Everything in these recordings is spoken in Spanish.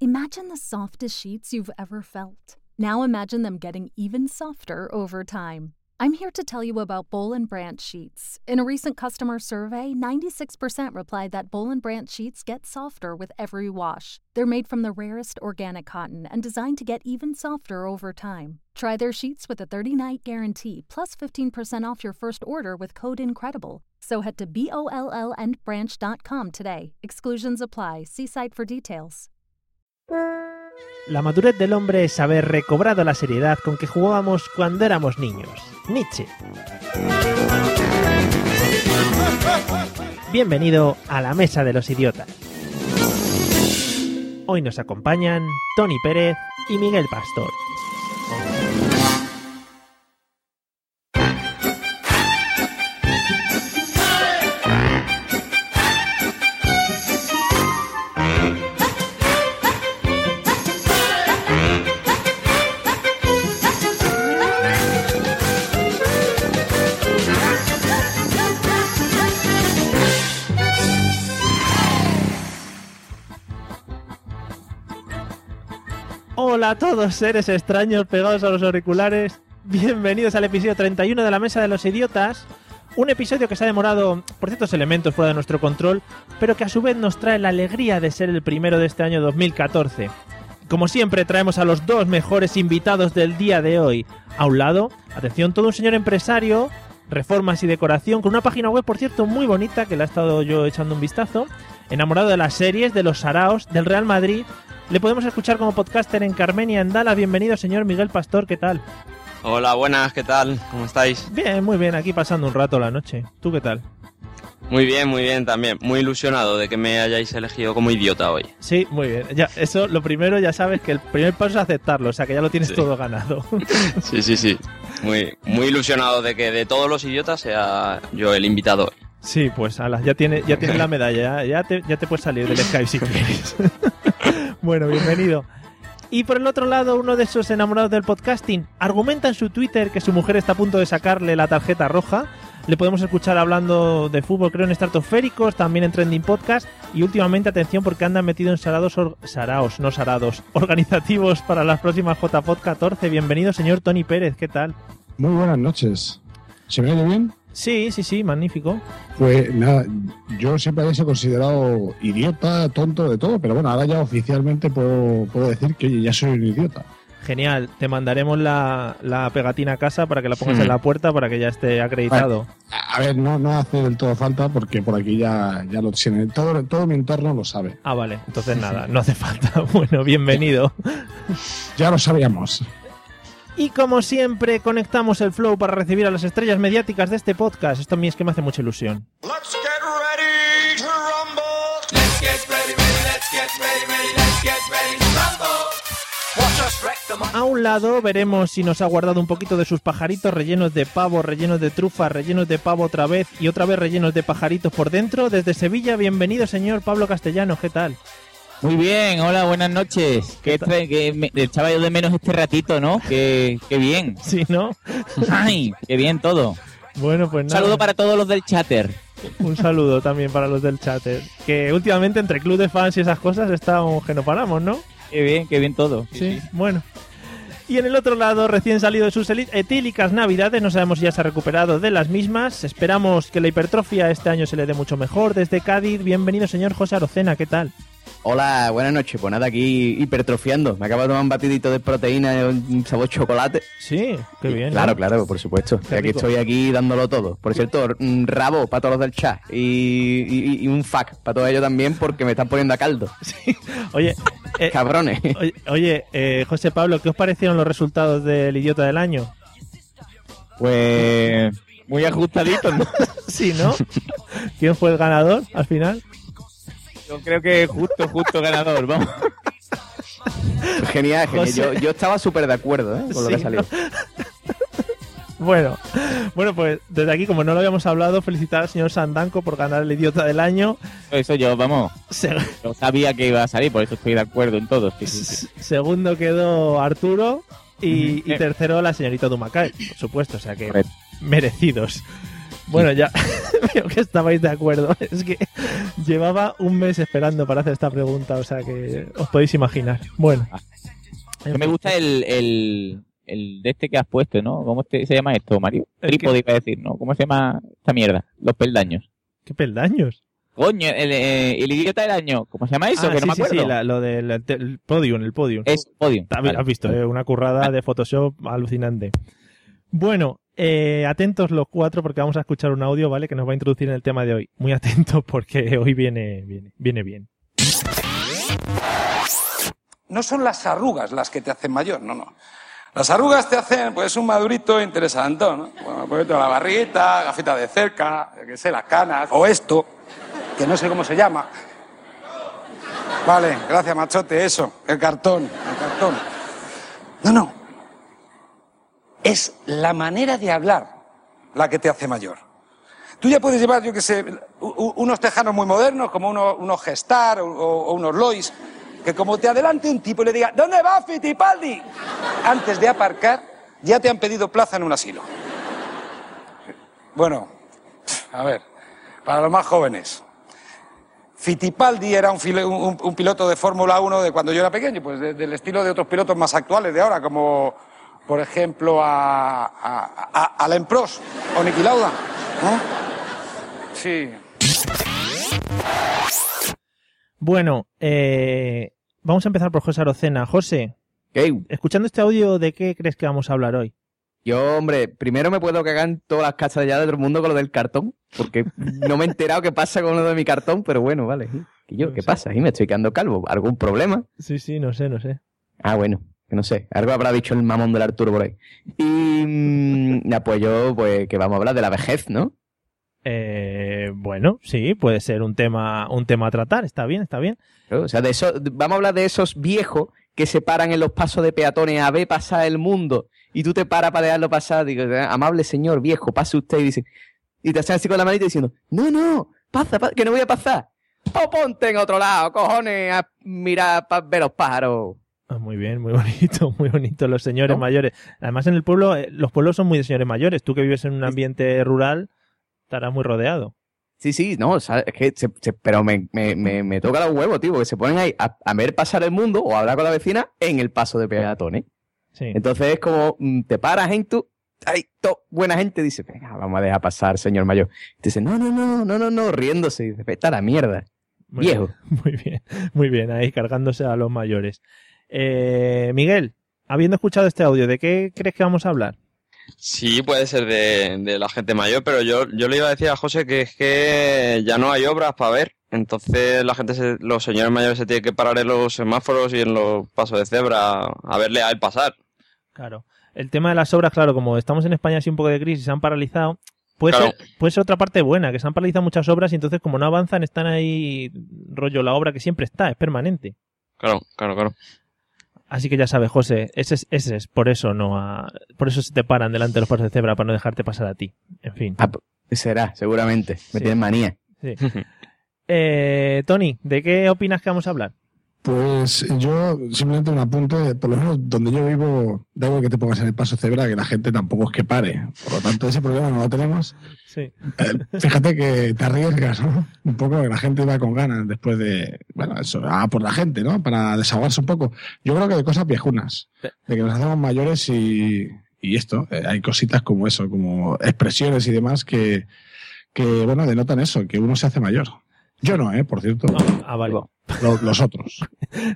Imagine the softest sheets you've ever felt. Now imagine them getting even softer over time. I'm here to tell you about Bowl and Branch sheets. In a recent customer survey, 96% replied that Bowl and Branch sheets get softer with every wash. They're made from the rarest organic cotton and designed to get even softer over time. Try their sheets with a 30-night guarantee plus 15% off your first order with code INCREDIBLE. So head to B-O-L-L and branch.com today. Exclusions apply. See site for details. La madurez del hombre es haber recobrado la seriedad con que jugábamos cuando éramos niños. Nietzsche. Bienvenido a la Mesa de los Idiotas. Hoy nos acompañan Tony Pérez y Miguel Pastor. Hola a todos seres extraños pegados a los auriculares. Bienvenidos al episodio 31 de la Mesa de los Idiotas. Un episodio que se ha demorado por ciertos elementos fuera de nuestro control, pero que a su vez nos trae la alegría de ser el primero de este año 2014. Como siempre, traemos a los dos mejores invitados del día de hoy. A un lado, atención, todo un señor empresario, reformas y decoración, con una página web, por cierto, muy bonita, que le ha estado yo echando un vistazo. Enamorado de las series, de los Saraos, del Real Madrid. Le podemos escuchar como podcaster en Carmenia, en Dala. Bienvenido, señor Miguel Pastor, ¿qué tal? Hola, buenas, ¿qué tal? ¿Cómo estáis? Bien, muy bien, aquí pasando un rato la noche. ¿Tú qué tal? Muy bien, muy bien también. Muy ilusionado de que me hayáis elegido como idiota hoy. Sí, muy bien. Ya, eso, lo primero, ya sabes que el primer paso es aceptarlo, o sea que ya lo tienes Sí. todo ganado. Sí, sí, sí. Muy, muy ilusionado de que de todos los idiotas sea yo el invitado hoy. Sí, pues ala, ya tienes ya tienes la medalla, ya, ya te, ya te puedes salir del Skype si quieres. bueno, bienvenido. Y por el otro lado, uno de esos enamorados del podcasting argumenta en su Twitter que su mujer está a punto de sacarle la tarjeta roja. Le podemos escuchar hablando de fútbol, creo, en estratosféricos, también en Trending Podcast. Y últimamente, atención, porque anda metido en sarados, saraos, no sarados, organizativos para las próximas JPod 14. Bienvenido, señor Tony Pérez, ¿qué tal? Muy buenas noches. ¿Se me oye bien? Sí, sí, sí, magnífico. Pues nada, yo siempre había sido considerado idiota, tonto, de todo, pero bueno, ahora ya oficialmente puedo, puedo decir que oye, ya soy un idiota. Genial, te mandaremos la, la pegatina a casa para que la pongas en la puerta para que ya esté acreditado. A a ver, no, no hace del todo falta porque por aquí ya, ya lo tienen. Todo, todo mi entorno lo sabe. Ah, vale, entonces nada, no hace falta. Bueno, bienvenido. Ya lo sabíamos. Y como siempre, conectamos el flow para recibir a las estrellas mediáticas de este podcast. Esto a mí es que me hace mucha ilusión. Let's get ready to rumble. Let's get ready, ready, let's get ready, ready, let's get ready to rumble. Watch us wreck the mic. A un lado veremos si nos ha guardado un poquito de sus pajaritos rellenos de pavo, rellenos de trufa, rellenos de pavo otra vez y otra vez rellenos de pajaritos por dentro. Desde Sevilla, bienvenido señor Pablo Castellano, ¿qué tal? Muy bien, hola, buenas noches. Que, este- que me, echaba yo de menos este ratito, ¿no? Que, que bien. Sí, ¿no? Ay, qué bien todo. Bueno, pues Un nada. saludo para todos los del chatter. Un saludo también para los del chat. eh, Que últimamente entre club de fans y esas cosas estamos que no paramos, ¿no? Qué bien, qué bien todo. Sí, bueno. Y en el otro lado, recién salido de sus etílicas navidades, no sabemos si ya se ha recuperado de las mismas. Esperamos que la hipertrofia este año se le dé mucho mejor. Desde Cádiz, bienvenido señor José Arocena, ¿qué tal? Hola, buenas noches. Pues nada, aquí hipertrofiando. Me acabo de tomar un batidito de proteína y un sabor chocolate. Sí, qué bien. ¿no? Claro, claro, por supuesto. Qué aquí rico. estoy aquí dándolo todo. Por cierto, un rabo para todos los del chat y, y- y un fuck para todos ellos también porque me están poniendo a caldo. Oye, eh, Cabrones. oye, eh, José Pablo, ¿qué os parecieron los resultados del idiota del año? Pues muy ajustadito, ¿no? Sí, ¿no? ¿Quién fue el ganador al final? Yo creo que justo, justo ganador, vamos. Genial, genial. Yo, yo estaba súper de acuerdo ¿eh? con lo Sí, que ha salido. Bueno, bueno, pues desde aquí, como no lo habíamos hablado, felicitar al señor Sandanco por ganar el idiota del año. Eso yo, vamos. Se- Yo sabía que iba a salir, por eso estoy de acuerdo en todo. Sí, sí, sí. Segundo quedó Arturo y, y Eh. tercero la señorita Dumacay, por supuesto, o sea que Correcto. merecidos. Bueno, ya veo que estabais de acuerdo. Es que llevaba un mes esperando para hacer esta pregunta, o sea que os podéis imaginar. Bueno. Que me gusta el, el, el de este que has puesto, ¿no? ¿Cómo te- se llama esto, Mario? ¿El Trípode iba a decir, ¿no? ¿Cómo se llama esta mierda? Los peldaños. ¿Qué peldaños? Coño, el, eh, el idiota del año. ¿Cómo se llama eso? Ah, que sí, me sí, acuerdo. sí, la- lo del el, el podium, el podium. Es podium. Has Vale. has visto, eh, una currada de Photoshop alucinante. Bueno, eh, atentos los cuatro porque vamos a escuchar un audio, ¿vale? Que nos va a introducir en el tema de hoy. Muy atentos porque hoy viene, viene, viene bien. No son las arrugas las que te hacen mayor, no, no. Las arrugas te hacen, pues, un madurito interesante, ¿no? Bueno, pues la barriguita, gafita de cerca, qué sé, las canas, o esto, que no sé cómo se llama. Vale, gracias, machote, eso, el cartón, el cartón. No, no. Es la manera de hablar la que te hace mayor. Tú ya puedes llevar, yo qué sé, unos tejanos muy modernos, como unos, unos Gestar o, unos Lois, que como te adelante un tipo y le diga, ¿dónde va Fittipaldi? Antes de aparcar, ya te han pedido plaza en un asilo. Bueno, a ver, para los más jóvenes. Fittipaldi era un, piloto de Fórmula 1 de cuando yo era pequeño, pues de- del estilo de otros pilotos más actuales de ahora, como por ejemplo a, a, a, Alain Prost o Niki Lauda. ¿no? Sí. Bueno, eh, vamos a empezar por José Arocena. José, ¿Qué? escuchando este audio, ¿de qué crees que vamos a hablar hoy? Yo, hombre, primero me puedo cagar en todas las casas ya de todo el mundo con lo del cartón, porque no me he enterado qué pasa con lo de mi cartón, pero bueno, vale. ¿Y yo? No ¿Qué sé. pasa? ¿Y me estoy quedando calvo? ¿Algún problema? Sí, sí, no sé, no sé. Ah, bueno, no sé. Algo habrá dicho el mamón del Arturo por ahí. Y mm, ya, pues yo, pues que vamos a hablar de la vejez, ¿no? Eh, bueno, sí, puede ser un tema, un tema a tratar. Está bien, está bien. O sea, de eso, vamos a hablar de esos viejos que se paran en los pasos de peatones a ver pasar el mundo y tú te paras para dejarlo pasar. Digo, amable señor, viejo, pase usted. Y dice, y te hacen así con la manita diciendo, no, no, pasa, pasa, que no voy a pasar. O ponte en otro lado, cojones, a mirar para ver los pájaros. Ah, muy bien, muy bonito, muy bonito. Los señores ¿No? mayores. Además, en el pueblo, eh, los pueblos son muy de señores mayores. Tú que vives en un ambiente rural, estarás muy rodeado. Sí, sí, no, o sea, es que, se- se- pero me, me, me, me toca los huevos, tío, porque se ponen ahí a, a ver pasar el mundo o a hablar con la vecina en el paso de peatones. Sí. Entonces es como, mm, te paras en tu, ay, to, buena gente dice, venga, vamos a dejar pasar, señor mayor. Y te dice, no, no, no, no, no, no, riéndose, y dice, vete a la mierda, Muy viejo. bien, Muy bien, muy bien, ahí cargándose a los mayores. Eh, Miguel, habiendo escuchado este audio, ¿de qué crees que vamos a hablar? Sí, puede ser de, de la gente mayor, pero yo, yo le iba a decir a José que es que ya no hay obras para ver. Entonces la gente, se- los señores mayores se tienen que parar en los semáforos y en los pasos de cebra a verle a él pasar. Claro. El tema de las obras, claro, como estamos en España así un poco de crisis, se han paralizado. Puede, Claro. ser, puede ser otra parte buena, que se han paralizado muchas obras y entonces como no avanzan, están ahí rollo la obra que siempre está, es permanente. Claro, claro, claro. Así que ya sabes, José, ese es, ese es por eso no a- por eso se te paran delante de los pasos de cebra para no dejarte pasar a ti. En fin. Ah, será, seguramente, me Sí. tienen manía. Sí. Eh, Tony, ¿de qué opinas que vamos a hablar? Pues yo simplemente un apunte, por lo menos donde yo vivo, da igual que te pongas en el paso cebra, que la gente tampoco es que pare. Por lo tanto, ese problema no lo tenemos. Sí. Eh, fíjate que te arriesgas, ¿no? Un poco, que la gente va con ganas después de, bueno, eso, a por la gente, ¿no? Para desahogarse un poco. Yo creo que de cosas viejunas, de que nos hacemos mayores y, y esto, eh, hay cositas como eso, como expresiones y demás que, que, bueno, denotan eso, que uno se hace mayor. Yo no, ¿eh? Por cierto. Ah, vale. Lo- los otros.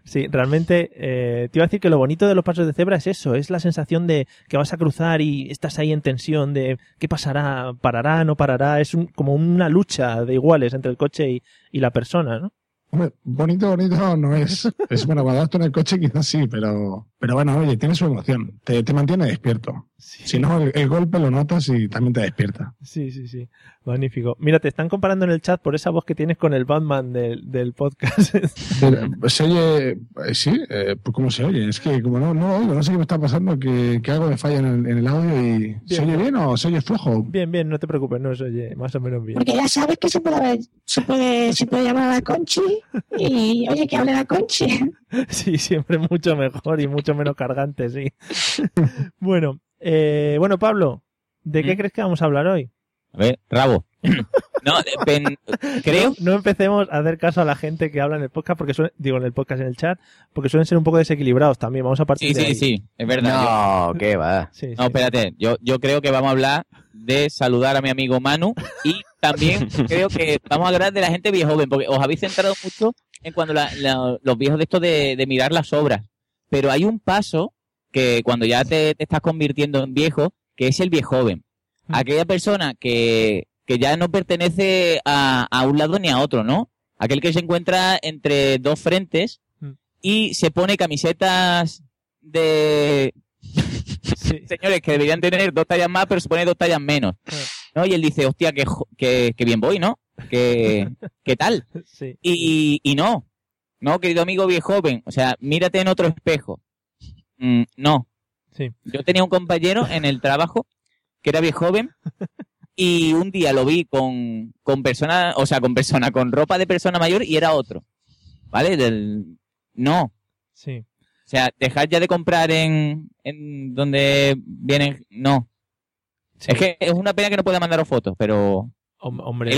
Sí, realmente eh, te iba a decir que lo bonito de los pasos de cebra es eso, es la sensación de que vas a cruzar y estás ahí en tensión de qué pasará, parará, no parará, es un- como una lucha de iguales entre el coche y, y la persona, ¿no? Hombre, bonito, bonito no es. Es bueno, cuando en el coche quizás sí, pero, pero bueno, oye, tiene su emoción. Te, te mantiene despierto. Si no, el, el golpe lo notas y también te despierta. Sí, sí, sí. Magnífico. Mira, te están comparando en el chat por esa voz que tienes con el Batman del, del podcast. Pero, se oye, eh, sí, eh, pues ¿cómo se oye? Es que como no, no lo oigo, no sé qué me está pasando, que, que algo me falla en el, en el audio y ¿se oye bien o se oye flojo? bien, bien, no te preocupes, no se oye más o menos bien. Porque ya sabes que se puede, ver- se puede, se puede llamar a la Conchi y oye que hable la Conchi. Sí, siempre mucho mejor y mucho menos cargante, sí. bueno, eh, bueno, Pablo, ¿de qué ¿Mm? crees que vamos a hablar hoy? A ver, rabo. no, pen- creo. No empecemos a hacer caso a la gente que habla en el podcast, porque suelen- digo en el podcast, en el chat, porque suelen ser un poco desequilibrados también. Vamos a partir Sí, de sí, ahí. sí, es verdad. No, qué va. Sí, No, sí. espérate, yo, yo creo que vamos a hablar de saludar a mi amigo Manu y también creo que vamos a hablar de la gente vieja joven, porque os habéis centrado mucho en cuando la- la- los viejos de esto de, de mirar las obras. Pero hay un paso que cuando ya te, te estás convirtiendo en viejo, que es el viejo joven. Mm. Aquella persona que, que ya no pertenece a, a un lado ni a otro, ¿no? Aquel que se encuentra entre dos frentes Mm. y se pone camisetas de, Sí. señores que deberían tener dos tallas más, pero se pone dos tallas menos. ¿no? Y él dice, hostia, que, que, que bien voy, ¿no? Que, ¿Qué tal? Sí. Y, y no, no, querido amigo viejo joven, o sea, mírate en otro espejo. Mm, no. Sí. Yo tenía un compañero en el trabajo que era viejo joven y un día lo vi con, con persona, o sea, con persona, con ropa de persona mayor y era otro. ¿Vale? Del, no, Sí. o sea, dejar ya de comprar en, en donde vienen. No. Sí. Es que es una pena que no pueda mandaros fotos, pero. Hom- Hombre,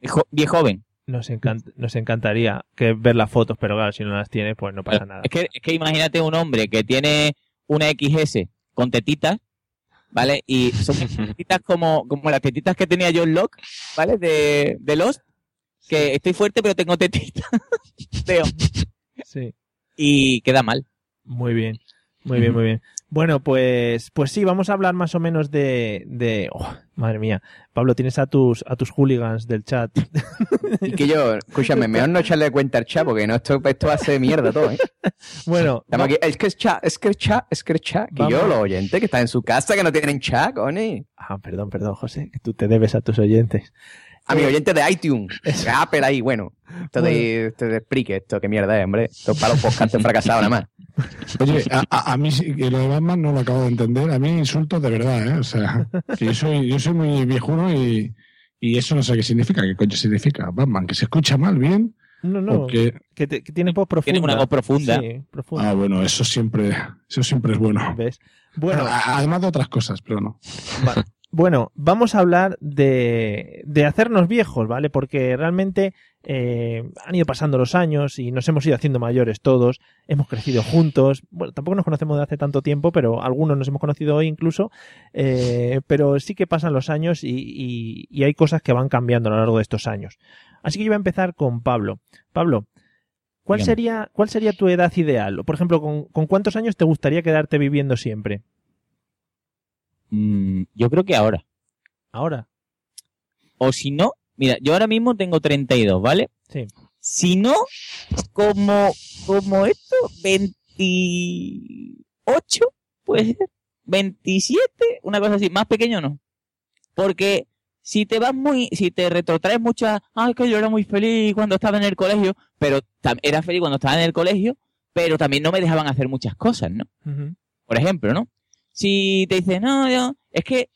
Viejo, viejo joven. Nos, encant- nos encantaría que ver las fotos, pero claro, si no las tienes, pues no pasa nada. Es que, es que imagínate un hombre que tiene una XS con tetitas, ¿vale? Y son tetitas como, como las tetitas que tenía John Locke, ¿vale? De, de Lost. Que estoy fuerte, pero tengo tetitas. Veo. Sí. Y queda mal. Muy bien, muy bien, muy bien. Bueno, pues, pues sí, vamos a hablar más o menos de, de, oh, madre mía, Pablo, tienes a tus, a tus hooligans del chat. Y que yo, escúchame, mejor no echarle cuenta al chat, porque no, esto, esto hace mierda todo, ¿eh? Bueno, aquí, es que es chat, es que es chat, es que es chat. Que yo, los oyentes que están en su casa, que no tienen chat, coño. ah, perdón, perdón, José, que tú te debes a tus oyentes. A mi oyente de iTunes. Apple ahí, bueno. Esto de, esto de Spreaker, esto, qué mierda es, hombre. Esto es para los podcasts fracasados nada más. Oye, a, a- a mí que lo de Batman no lo acabo de entender. A mí insultos de verdad, ¿eh? O sea, que yo soy, yo soy muy viejuno y, y eso no sé qué significa. ¿Qué coño significa? Batman, que se escucha mal, bien. No, no, que- que, te- que tiene voz profunda. Tiene una voz profunda. Sí, profunda. Ah, bueno, eso siempre, eso siempre es bueno. ¿Ves? Bueno, Bueno, además de otras cosas, pero no. Va- Bueno, vamos a hablar de, de hacernos viejos, ¿vale? Porque realmente eh, han ido pasando los años y nos hemos ido haciendo mayores todos, hemos crecido juntos, bueno, tampoco nos conocemos de hace tanto tiempo, pero algunos nos hemos conocido hoy incluso, eh, pero sí que pasan los años y, y- y hay cosas que van cambiando a lo largo de estos años. Así que yo voy a empezar con Pablo. Pablo, ¿cuál, sería, ¿cuál sería tu edad ideal? Por ejemplo, ¿con, con cuántos años te gustaría quedarte viviendo siempre? Mm, yo creo que ahora. Ahora. O si no, mira, yo ahora mismo tengo 32, ¿vale? Sí. Si no, como, como esto, 28, puede ser, 27, una cosa así, más pequeño no. Porque si te vas muy, si te retrotraes mucho a, ay, que yo era muy feliz cuando estaba en el colegio, pero era feliz cuando estaba en el colegio, pero también no me dejaban hacer muchas cosas, ¿no? Por ejemplo, ¿no? Si te dicen, no, es que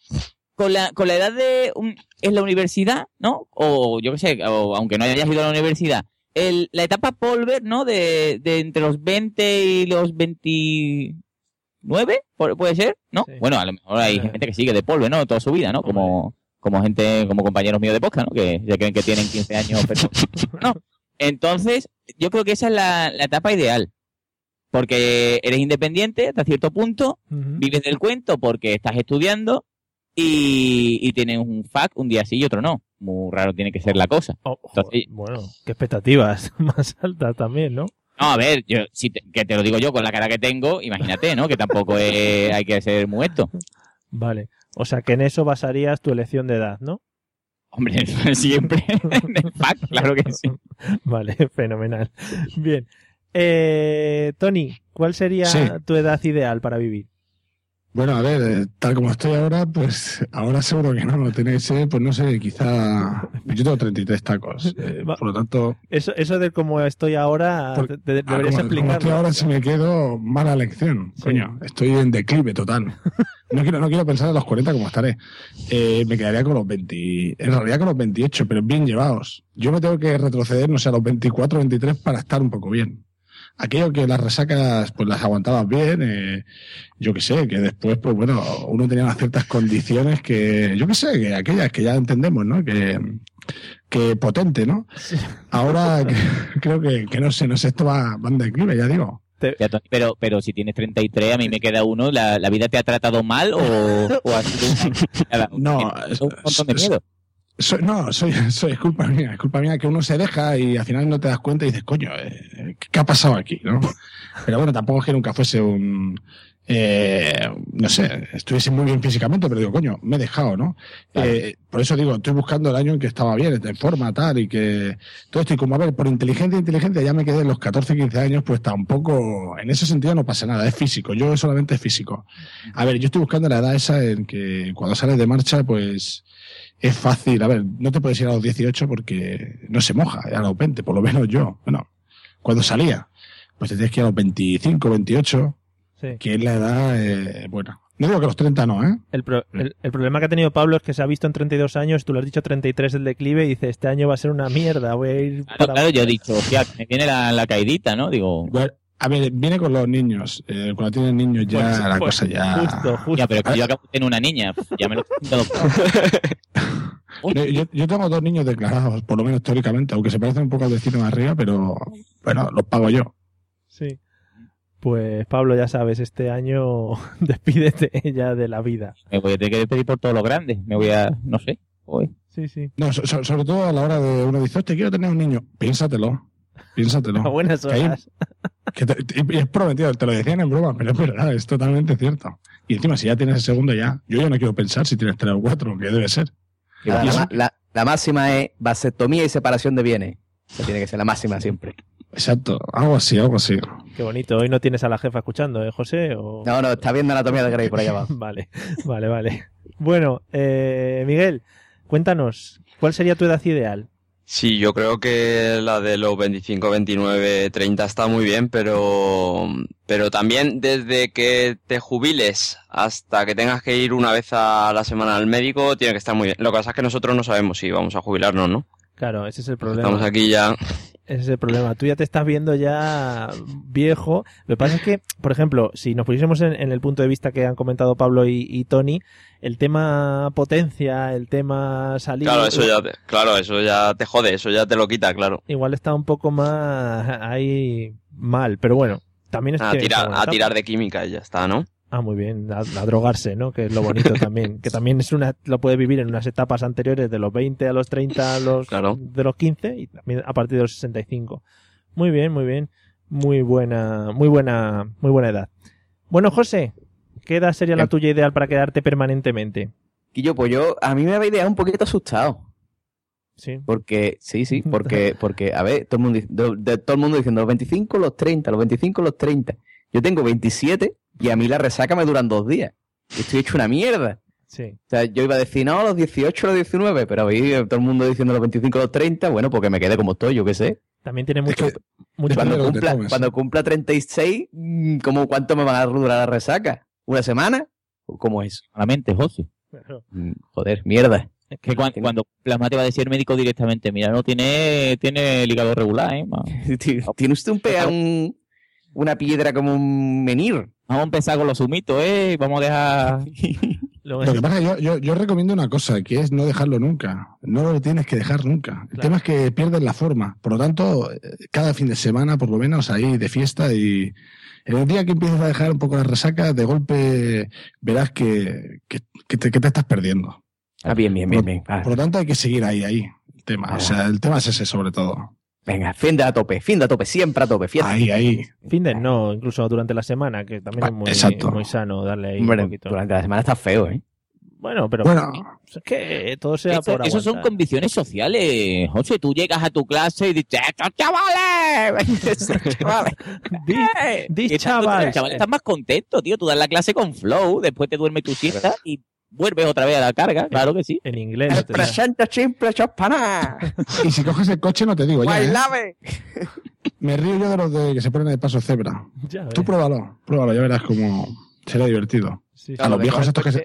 con la, con la edad de un- en la universidad, ¿no? O yo qué sé, o aunque no hayas ido a la universidad, el, la etapa Polver, ¿no? De, de entre los 20 y los 29, pu- puede ser, ¿no? Sí. Bueno, a lo mejor hay gente que sigue de Polver, ¿no? Toda su vida, ¿no? Como, como gente, como compañeros míos de podcast, ¿no? Que se creen que tienen 15 años, pero no. Entonces, yo creo que esa es la, la etapa ideal. Porque eres independiente hasta cierto punto, Ujú. vives del cuento porque estás estudiando y, y tienes un fac un día sí y otro no. Muy raro tiene que ser la cosa. Oh, Entonces- bueno, qué expectativas más altas también, ¿no? No, a ver, yo, si te- que te lo digo yo con la cara que tengo, imagínate, ¿no? Que tampoco es- hay que ser muerto. Vale. O sea, que en eso basarías tu elección de edad, ¿no? Hombre, siempre en el fac, claro que sí. Vale, fenomenal. Bien. Eh, Tony, ¿cuál sería Sí. tu edad ideal para vivir? Bueno, a ver, eh, tal como estoy ahora, pues ahora seguro que no, tiene que ser, pues no sé, quizá. Yo tengo 33 tacos. eh, por lo tanto, Eso, eso de cómo estoy ahora, Por- te- te- ah, deberías como, como estoy explicarlo. ahora, si me quedo, mala lección. Sí. Coño, estoy en declive total. No quiero, no quiero pensar en los 40 como estaré. Eh, me quedaría con los 20, en realidad con los 28, pero bien llevados. Yo me tengo que retroceder, no sé, a los 24, 23 para estar un poco bien. Aquello que las resacas pues las aguantabas bien, eh, yo que sé, que después pues bueno, uno tenía unas ciertas condiciones que, yo que sé, que aquellas que ya entendemos, ¿no? Que, que potente, ¿no? Ahora que- creo que, que no sé, no sé, esto va, va en declive, ya digo. Pero, pero si tienes 33, a mí me queda uno. ¿La, la vida te ha tratado mal o, o ha sido un, No, un montón de miedo? No, soy, soy, es culpa mía, es culpa mía que uno se deja y al final no te das cuenta y dices, coño, eh, ¿qué ha pasado aquí? ¿no? Pero bueno, tampoco es que nunca fuese un, eh, no sé, estuviese muy bien físicamente, pero digo, coño, me he dejado, ¿no? Eh, por eso digo, estoy buscando el año en que estaba bien, en forma, tal, y que todo esto, y como a ver, por inteligencia, inteligencia, ya me quedé en los 14, 15 años, pues tampoco, en ese sentido no pasa nada, es físico, yo solamente es físico. A ver, yo estoy buscando la edad esa en que cuando sales de marcha, pues es fácil. A ver, no te puedes ir a los 18 porque no se moja, a los 20, por lo menos yo. Bueno, cuando salía, pues te tienes que ir a los 25, 28, Sí. que es la edad eh, buena. No digo que los 30 no, ¿eh? El, pro- el- el problema que ha tenido Pablo es que se ha visto en 32 años, tú lo has dicho 33 el declive y dice, este año va a ser una mierda, voy a ir Claro, para claro, yo he dicho, hostia, me viene la, la caidita, ¿no? Digo, Bueno, a ver, viene con los niños. Eh, cuando tienen niños ya Pues- la pues, cosa ya... Justo, justo. ya, pero que yo acabo de tener una niña, ya me lo he. Yo, yo- tengo dos niños declarados, por lo menos teóricamente, aunque se parecen un poco al vecino de arriba, pero bueno, los pago yo. Sí. Pues Pablo, ya sabes, este año despídete ya de la vida. Me voy a tener que despedir por todo lo grande. Me voy a, no sé. Voy. Sí, sí. No, so- so- sobre todo a la hora de uno dice, hostia, quiero tener un niño. Piénsatelo. Piénsatelo. A buenas horas. que te- es prometido, te lo decían en broma, pero es verdad, es totalmente cierto. Y encima, si ya tienes el segundo ya, yo ya no quiero pensar si tienes tres o cuatro, que debe ser. La, máxima es vasectomía y separación de bienes. Esa tiene que ser la máxima siempre. Exacto, algo así, algo así. Qué bonito. Hoy no tienes a la jefa escuchando, ¿eh, José? O... No, no, está viendo anatomía de Grey por allá abajo. Vale, vale, vale. Bueno, eh, Miguel, cuéntanos, ¿cuál sería tu edad ideal? Sí, yo creo que la de los 25, 29, 30 está muy bien, pero, pero también desde que te jubiles hasta que tengas que ir una vez a la semana al médico, tiene que estar muy bien. Lo que pasa es que nosotros no sabemos si vamos a jubilarnos, ¿no? Claro, ese es el problema. Estamos aquí ya. Ese es el problema. Tú ya te estás viendo ya viejo. Lo que pasa es que, por ejemplo, si nos pusiésemos en, en el punto de vista que han comentado Pablo y, y Tony, el tema potencia, el tema salir, Claro, eso ya te, claro, eso ya te jode, eso ya te lo quita, claro. igual está un poco más ahí mal. Pero bueno, también es A que tirar, a tirar de química y ya está, ¿no? Ah, muy bien, a, a drogarse, ¿no? Que es lo bonito también. Que también es una, lo puede vivir en unas etapas anteriores de los 20 a los 30 a los, Claro. de los 15 y también a partir de los 65. Muy bien, muy bien. Muy buena, muy buena, muy buena edad. Bueno, José, ¿qué edad sería la Bien. tuya ideal para quedarte permanentemente? Y yo, pues yo, a mí me había ideado un poquito asustado. Sí. Porque, sí, sí, porque, porque, a ver, todo el mundo, de, de- todo el mundo diciendo los 25, los 30, los 25, los 30. Yo tengo 27 y a mí la resaca me duran dos días. Y Estoy hecho una mierda. Sí. O sea, yo iba a decir, no, los 18, los 19, pero ahí todo el mundo diciendo los 25, los 30, bueno, porque me quedé como estoy, yo qué sé. También tiene Es mucho, que mucho depende Cuando cumpla, cuando cumpla 36, mm, ¿cómo, ¿cuánto me van a durar la resaca? ¿Una semana? ¿O ¿Cómo es? Solamente, José. Claro. Mm, Joder, mierda. Es Que cuan- cuando, plasma te va a decir el médico directamente, mira, no tiene, tiene el hígado regular, ¿eh? Tiene usted un, pea- un- una piedra como un menir. Vamos a empezar con los sumitos, ¿eh? Vamos a dejar... lo- Lo que pasa es que yo, yo, yo recomiendo una cosa, que es no dejarlo nunca. No lo tienes que dejar nunca. El Claro. tema es que pierdes la forma. Por lo tanto, eh, cada fin de semana, por lo menos, ahí de fiesta y en el día que empieces a dejar un poco la resaca, de golpe verás que, que, que te, que te estás perdiendo. Ah, bien, bien, bien, bien. Ah, Por lo tanto, hay que seguir ahí, ahí. El tema. O sea, el tema es ese sobre todo. Venga, fin de a tope, fin de a tope, siempre a tope, fiesta. Ahí, ahí. Fin de no, incluso durante la semana, que también Ah, es muy, exacto. muy sano darle ahí Hombre, un poquito. durante la semana está feo, ¿eh? Bueno, pero Bueno, es que todo sea Eso, por eso son condiciones sociales, José. Tú llegas a tu clase y dices, ¡estos chavales! ¡Estos chavales! Di- ¡Eh! di, Y estás- chaval. Los chavales están más contentos, tío. Tú das la clase con flow, después te duermes tu siesta y vuelves otra vez a la carga. Claro que sí. En inglés. Presente siempre chospana. y si coges el coche, no te digo ya. ¿eh? Bailame. Me río yo de los de que se ponen de paso cebra. Ya ves. Tú pruébalo, pruébalo, ya verás cómo será divertido. Sí, sí. A los viejos estos que se...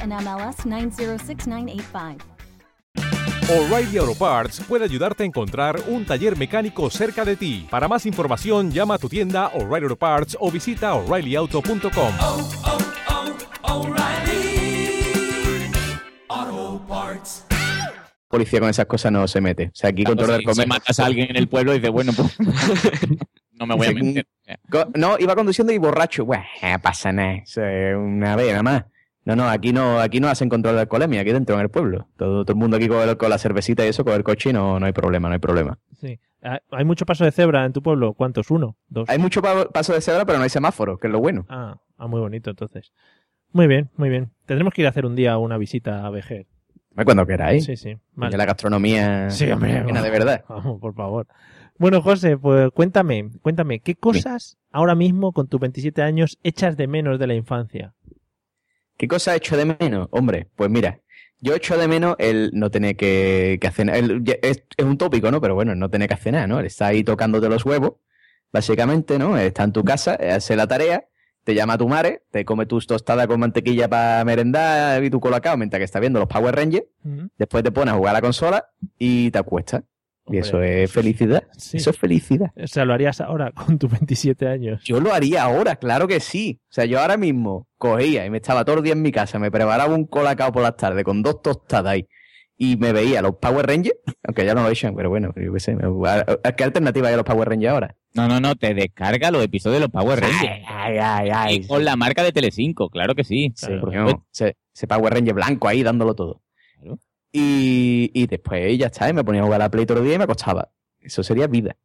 and MLS 906985. O'Reilly Auto Parts puede ayudarte a encontrar un taller mecánico cerca de ti. Para más información, llama a tu tienda O'Reilly Auto Parts o visita oreillyauto.com. policía con esas cosas no se mete. O sea, aquí control del si, si comercio. matas a alguien en el pueblo y dices, bueno, pues no me voy a meter. No, iba conduciendo y borracho. Bueno, pasa nada. Una vez nada más. No, no, aquí no, aquí no hacen control de alcoholemia, aquí dentro en el pueblo. Todo, todo el mundo aquí con, el- con la cervecita y eso, con el coche y no, no hay problema, no hay problema. Sí. ¿Hay mucho paso de cebra en tu pueblo? ¿Cuántos? ¿Uno? ¿Dos? Hay mucho pa- paso de cebra, pero no hay semáforo, que es lo bueno. Ah, ah, muy bonito entonces. Muy bien, muy bien. Tendremos que ir a hacer un día una visita a Vejer. Cuando queráis. Sí, sí. Vale. la gastronomía Sí, hombre. buena de verdad. Vamos, por favor. Bueno, José, pues cuéntame, cuéntame, ¿qué cosas ahora mismo con tus 27 años echas de menos de la infancia? ¿Qué cosa he hecho de menos? Hombre, pues mira, yo echo de menos el no tener que, que hacer el- es, es un tópico, ¿no? Pero bueno, no tener que hacer nada, ¿no? Está ahí tocándote los huevos, básicamente, ¿no? Está en tu casa, eh, hace la tarea, te llama tu madre, te come tus tostadas con mantequilla para merendar y tu colacao mientras que está viendo los Power Rangers, después te pones a jugar a la consola y te acuestas. Y eso es felicidad. Sí. Eso es felicidad. O sea, lo harías ahora con tus 27 años. Yo lo haría ahora, claro que sí. O sea, yo ahora mismo cogía y me estaba todo el día en mi casa, me preparaba un colacao por las tardes con dos tostadas ahí y me veía los Power Rangers, aunque ya no lo echan, pero bueno, yo qué sé. me- ¿a- ¿Qué alternativa hay a los Power Rangers ahora? No, no, no, te descarga los episodios de los Power Rangers. Ay, ay, ay. Y con la marca de Telecinco, claro que sí. Sí, Por coño, supuesto. ese, ese Power Ranger blanco ahí dándolo todo. Y, y después ya está, y me ponía a jugar a la Play todo el día y me acostaba. Eso sería vida.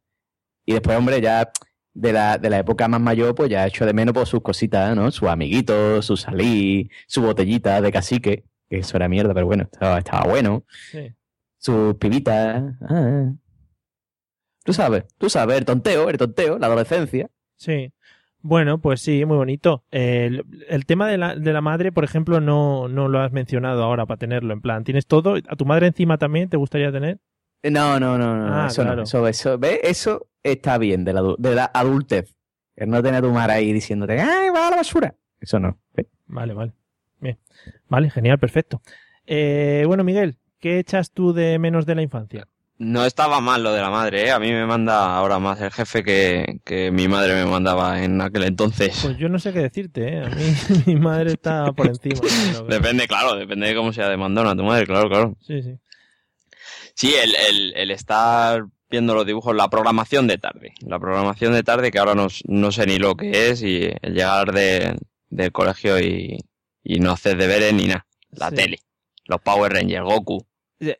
Y después, hombre, ya de la, de la época más mayor, pues ya he hecho de menos por sus cositas, ¿no? Sus amiguitos, su salí, su botellita de cacique, que eso era mierda, pero bueno, estaba, estaba bueno. Sí. Sus pibitas. ah. Tú sabes, tú sabes, el tonteo, el tonteo, la adolescencia. Sí. Bueno, pues sí, muy bonito. El, el tema de la, de la madre, por ejemplo, no, no lo has mencionado ahora para tenerlo. En plan, ¿tienes todo? ¿A tu madre encima también te gustaría tener? No, no, no, no, Ah, eso claro. no, eso, eso, ¿ves? Eso está bien de la, de la adultez. El no tener a tu madre ahí diciéndote, ¡ay, va a la basura! Eso no. ¿ves? Vale, vale. Bien. Vale, genial, perfecto. Eh, bueno, Miguel, ¿qué echas tú de menos de la infancia? No estaba mal lo de la madre, ¿eh? A mí me manda ahora más el jefe que, que mi madre me mandaba en aquel entonces. Pues yo no sé qué decirte, ¿eh? A mí mi madre está por encima. Depende, claro, depende de cómo sea de mandona tu madre, claro, claro. Sí, sí. Sí, el, el, el estar viendo los dibujos, la programación de tarde. La programación de tarde que ahora no, no sé ni lo que es y el llegar de, del colegio y, y no hacer deberes ni nada. La Sí. tele, los Power Rangers, Goku.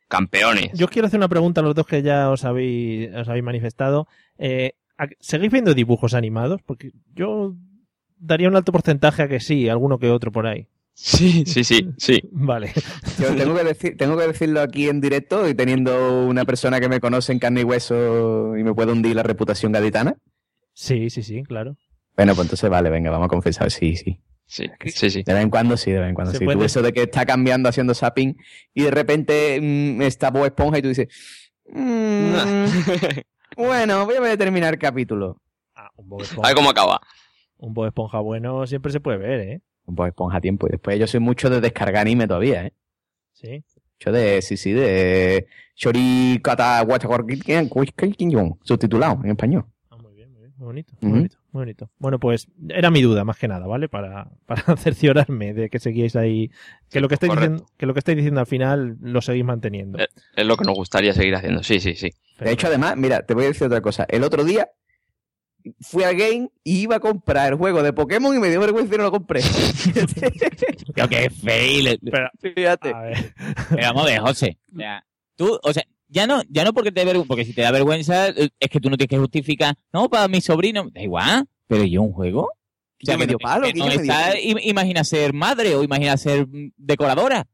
Campeones. Yo quiero hacer una pregunta a los dos que ya os habéis, os habéis manifestado. Eh, ¿a- ¿Seguís viendo dibujos animados? Porque yo daría un alto porcentaje a que sí, alguno que otro por ahí. Sí, sí, sí, sí. Vale. Yo tengo que, decir, tengo que decirlo aquí en directo y teniendo una persona que me conoce en carne y hueso y me puede hundir la reputación gaditana. Sí, sí, sí, claro. Bueno, pues entonces vale, venga, vamos a confesar, sí, sí. Sí, sí, sí. De vez en cuando sí, de vez en cuando sí. puede- Tú eso de que está cambiando haciendo zapping y de repente mm, está Bob Esponja y tú dices, "Mm, bueno, voy a terminar el capítulo. Ah, un Bob A ver Esponja, cómo acaba. un Bob Esponja bueno siempre se puede ver, ¿eh? Bob Esponja a tiempo y después yo soy mucho de descargar anime todavía, ¿eh? Sí. Yo de, sí, sí, de Shori Kata Wachakorkikian subtitulado en español. Ah, muy bien, muy bien. Muy bonito, muy bonito, muy bonito. Bueno, pues era mi duda, más que nada, ¿vale? Para, para cerciorarme de que seguíais ahí. Que lo que estáis Correcto. diciendo, que lo que estáis diciendo al final lo seguís manteniendo. Eh, Es lo que nos gustaría seguir haciendo. Sí, sí, sí. De hecho, además, mira, te voy a decir otra cosa. El otro día fui al game y iba a comprar el juego de Pokémon y me dio vergüenza y no lo compré. Creo que es fail. Pero, Fíjate. a ver. Pero vamos a ver, José. O sea, tú, o sea, ya no, ya no porque te dé vergüenza, porque si te da vergüenza, eh, es que tú no tienes que justificar. No, para mi sobrino, da igual. Pero yo un juego. O sea, Yo medio que- palo, que no está- palo. imagina ser madre o imagina ser mm, decoradora.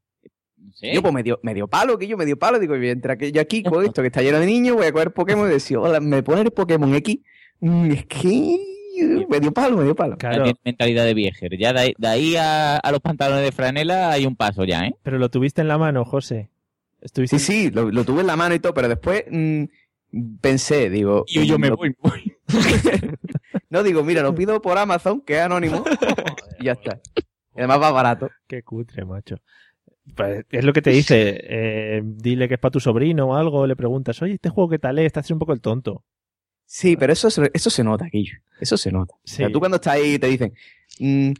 No sé. Yo, pues medio, medio palo, que yo medio palo, digo, mientras que yo aquí con esto que está lleno de niños, voy a coger Pokémon y decir, hola, me pone el Pokémon X. Mm, Es que. Medio palo, medio palo. Ya Claro, tiene mentalidad de viejer. Ya de ahí, de ahí a, a los pantalones de franela hay un paso ya, ¿eh? pero lo tuviste en la mano, José. Estuviste Sí, sí, lo, lo tuve en la mano y todo, pero después mm, pensé, digo. Y yo me lo- voy, voy. No, digo, mira, lo pido por Amazon, que es anónimo, y ya está. Y además va barato. Qué cutre, macho. Pues es lo que te dice. eh, dile que es para tu sobrino o algo. Le preguntas, oye, ¿este juego qué tal es? Estás un poco el tonto. Sí, pero eso, se- eso se nota, Guillo. Eso se nota. Sí. O sea, tú cuando estás ahí te dicen, mm,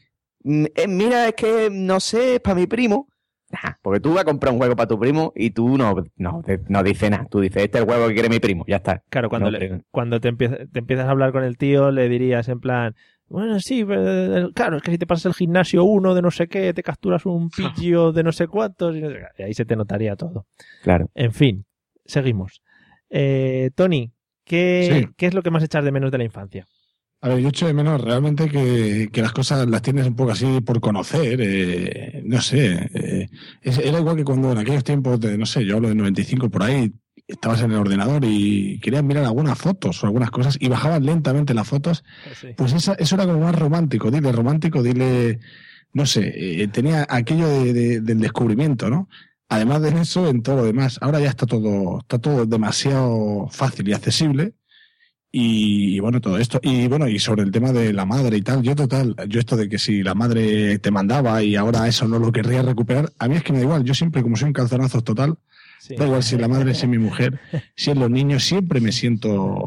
mm, eh, mira, es que no sé, es para mi primo. Ajá, porque tú vas a comprar un juego para tu primo y tú no, no, te- no dices nada. Tú dices, este es el juego que quiere mi primo, ya está. Claro, cuando, No, le- cuando te, empieza- te empiezas a hablar con el tío, le dirías en plan, bueno, sí, pero, claro, es que si te pasas el gimnasio uno de no sé qué, te capturas un pillo de no sé cuántos, y, no sé qué. Y ahí se te notaría todo. Claro. En fin, seguimos. Eh, Tony, ¿qué, Sí. ¿qué es lo que más echas de menos de la infancia? A ver, yo echo de menos realmente que, que las cosas las tienes un poco así por conocer. eh, no sé. eh, era igual que cuando en aquellos tiempos de, no sé, yo hablo de 95 por ahí, estabas en el ordenador y querías mirar algunas fotos o algunas cosas y bajabas lentamente las fotos. Pues esa- eso era como más romántico. Dile romántico, dile, no sé, eh, tenía aquello de- de- del descubrimiento, ¿no? Además de eso, en todo lo demás. Ahora ya está todo, está todo demasiado fácil y accesible. Y, y bueno, todo esto. Y bueno, y sobre el tema de la madre y tal, yo total, yo esto de que si la madre te mandaba y ahora eso no lo querría recuperar, a mí es que me da igual. Yo siempre, como soy un calzonazos total, Sí. da igual si la madre es mi mujer, si es los niños, siempre me siento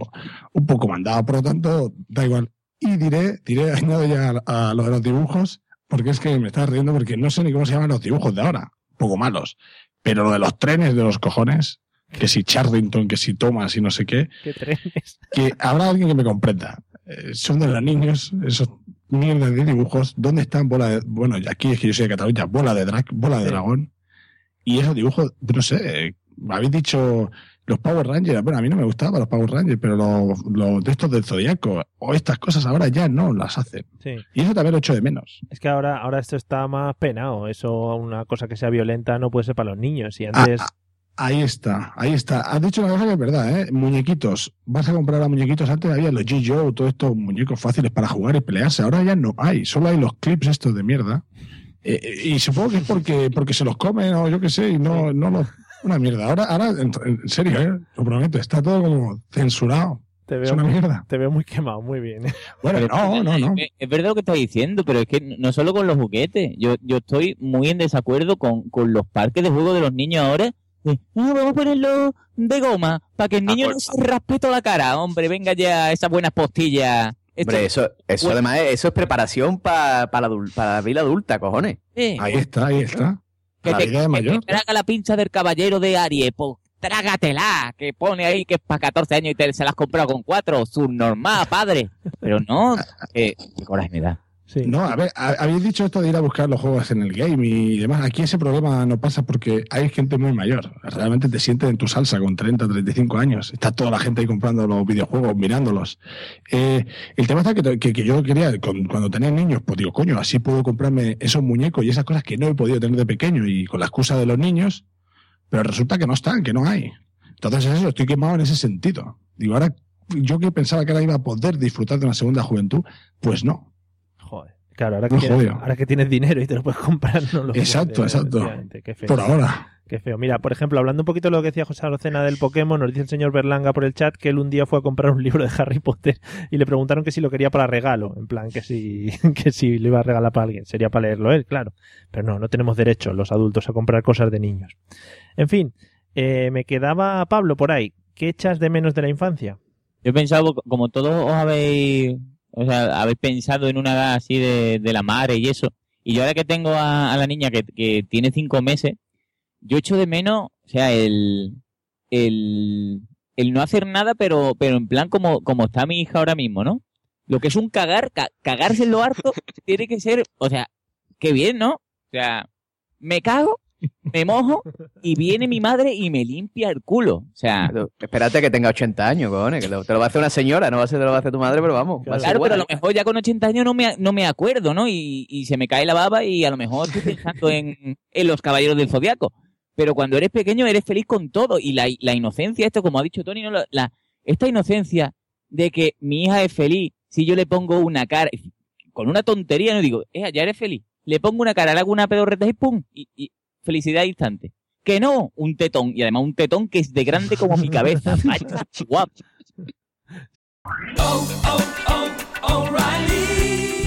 un poco mandado, por lo tanto, da igual. Y diré, diré, añado ya a, a lo de los dibujos, porque es que me estás riendo porque no sé ni cómo se llaman los dibujos de ahora, poco malos. Pero lo de los trenes de los cojones, que si Charrington, que si Thomas y no sé qué, ¿Qué trenes? que habrá alguien que me comprenda. Eh, son de los niños, esos mierdas de dibujos. ¿Dónde están bola de, bueno, aquí es que yo soy de Cataluña, bola de drag, bola de dragón? Y esos dibujos, no sé, eh, habéis dicho los Power Rangers, bueno, a mí no me gustaban los Power Rangers, pero los, los de estos del Zodíaco o estas cosas ahora ya no las hacen. Sí. Y eso también lo echo de menos. Es que ahora, ahora esto está más penado. Eso, una cosa que sea violenta, no puede ser para los niños. Y Ah, antes. ah, ahí está, ahí está. Has dicho una cosa que es verdad, ¿eh? Muñequitos. Vas a comprar a muñequitos. Antes había los G.I. todos estos muñecos fáciles para jugar y pelearse. Ahora ya no hay. Solo hay los clips estos de mierda. Eh, eh, y supongo que es porque, porque se los comen o yo qué sé, y no, no los. Una mierda. Ahora, ahora, en, en serio, ¿eh? Lo prometo, está todo como censurado. te, Es una mierda. te veo muy quemado, muy bien. Bueno, Pero no, no, no. Es, es verdad lo que estás diciendo, pero es que no solo con los juguetes. Yo, yo estoy muy en desacuerdo con, con los parques de juego de los niños ahora. No, vamos a ponerlo de goma para que el niño no se raspe toda la cara. Hombre, venga ya esas buenas postillas. Hombre, eso, eso Bueno. además, es- eso es preparación para la, pa la vida adulta, cojones. Ahí está, ahí está. que La te, vida de que mayor. te traga la pincha del caballero de Aries, pues trágatela, que pone ahí que es para 14 años y te, se la has comprado con 4, subnormal, padre. Pero no, eh, qué coraje me da. Sí. No, a ver, ha- habéis dicho esto de ir a buscar los juegos en el game y demás. Aquí ese problema no pasa porque hay gente muy mayor. Realmente te sientes en tu salsa con 30, 35 años. Está toda la gente ahí comprando los videojuegos, mirándolos. Eh, el tema está que, que, que yo quería, con- cuando tenía niños, pues digo, coño, así puedo comprarme esos muñecos y esas cosas que no he podido tener de pequeño y con la excusa de los niños, pero resulta que no están, que no hay. Entonces eso, estoy quemado en ese sentido. Digo, ahora yo que pensaba que ahora iba a poder disfrutar de una segunda juventud, pues no. Joder. Claro, ahora que, No, tienes, joder. ahora que tienes dinero y te lo puedes comprar, no lo Exacto, puedes, exacto. Qué feo. Por ahora. Qué feo. Mira, por ejemplo, hablando un poquito de lo que decía José Arocena del Pokémon, nos dice el señor Berlanga por el chat que él un día fue a comprar un libro de Harry Potter y le preguntaron que si lo quería para regalo. En plan, que si, que si lo iba a regalar para alguien. Sería para leerlo él, claro. Pero no, no tenemos derecho los adultos a comprar cosas de niños. En fin, eh, me quedaba Pablo por ahí. ¿Qué echas de menos de la infancia? Yo he pensado, como todos os habéis, o sea, habéis pensado en una edad así de, la madre y eso, y yo ahora que tengo a, la niña que, que tiene cinco meses, yo echo de menos, o sea, el, el, el no hacer nada, pero, pero en plan como, como está mi hija ahora mismo, ¿no? Lo que es un cagar, ca- cagarse en lo harto, tiene que ser, o sea, qué bien, ¿no? O sea, me cago me mojo y viene mi madre y me limpia el culo. O sea, Pero espérate que tenga 80 años, cojones, que te lo va a hacer una señora, no va a ser te lo va a hacer tu madre, pero vamos. Claro, pero a lo mejor ya con 80 años no me, no me acuerdo, ¿no? Y, y se me cae la baba y a lo mejor estoy pensando en, en los caballeros del zodiaco. Pero cuando eres pequeño eres feliz con todo. Y la, la inocencia, esto como ha dicho Tony, ¿no? La- la- esta inocencia de que mi hija es feliz si yo le pongo una cara, con una tontería, no digo, "Ea, ya eres feliz. Le pongo una cara, le hago una pedorreta y pum, y, y felicidad instante. Que no, un tetón. Y además un tetón que es de grande como mi cabeza. Vaya, guapo.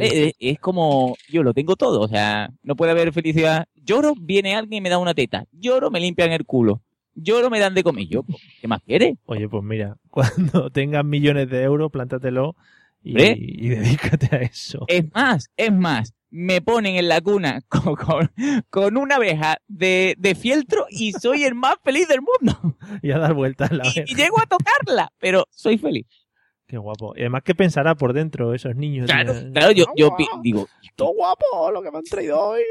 eh, es como, yo lo tengo todo, o sea, no puede haber felicidad. Lloro, viene alguien y me da una teta. Lloro, me limpian el culo. Lloro, me dan de comer. Yo, pues, ¿qué más quieres? Oye, pues mira, cuando tengas millones de euros, plántatelo y, ¿Eh? y dedícate a eso. Es más, es más, me ponen en la cuna con, con, con una abeja de, de fieltro y soy el más feliz del mundo. Y a dar vueltas la Y, y llego a tocarla, pero soy feliz. Qué guapo. Y además, ¿qué pensará por dentro esos niños? Claro, claro, yo, yo digo, Todo guapo lo que me han traído hoy.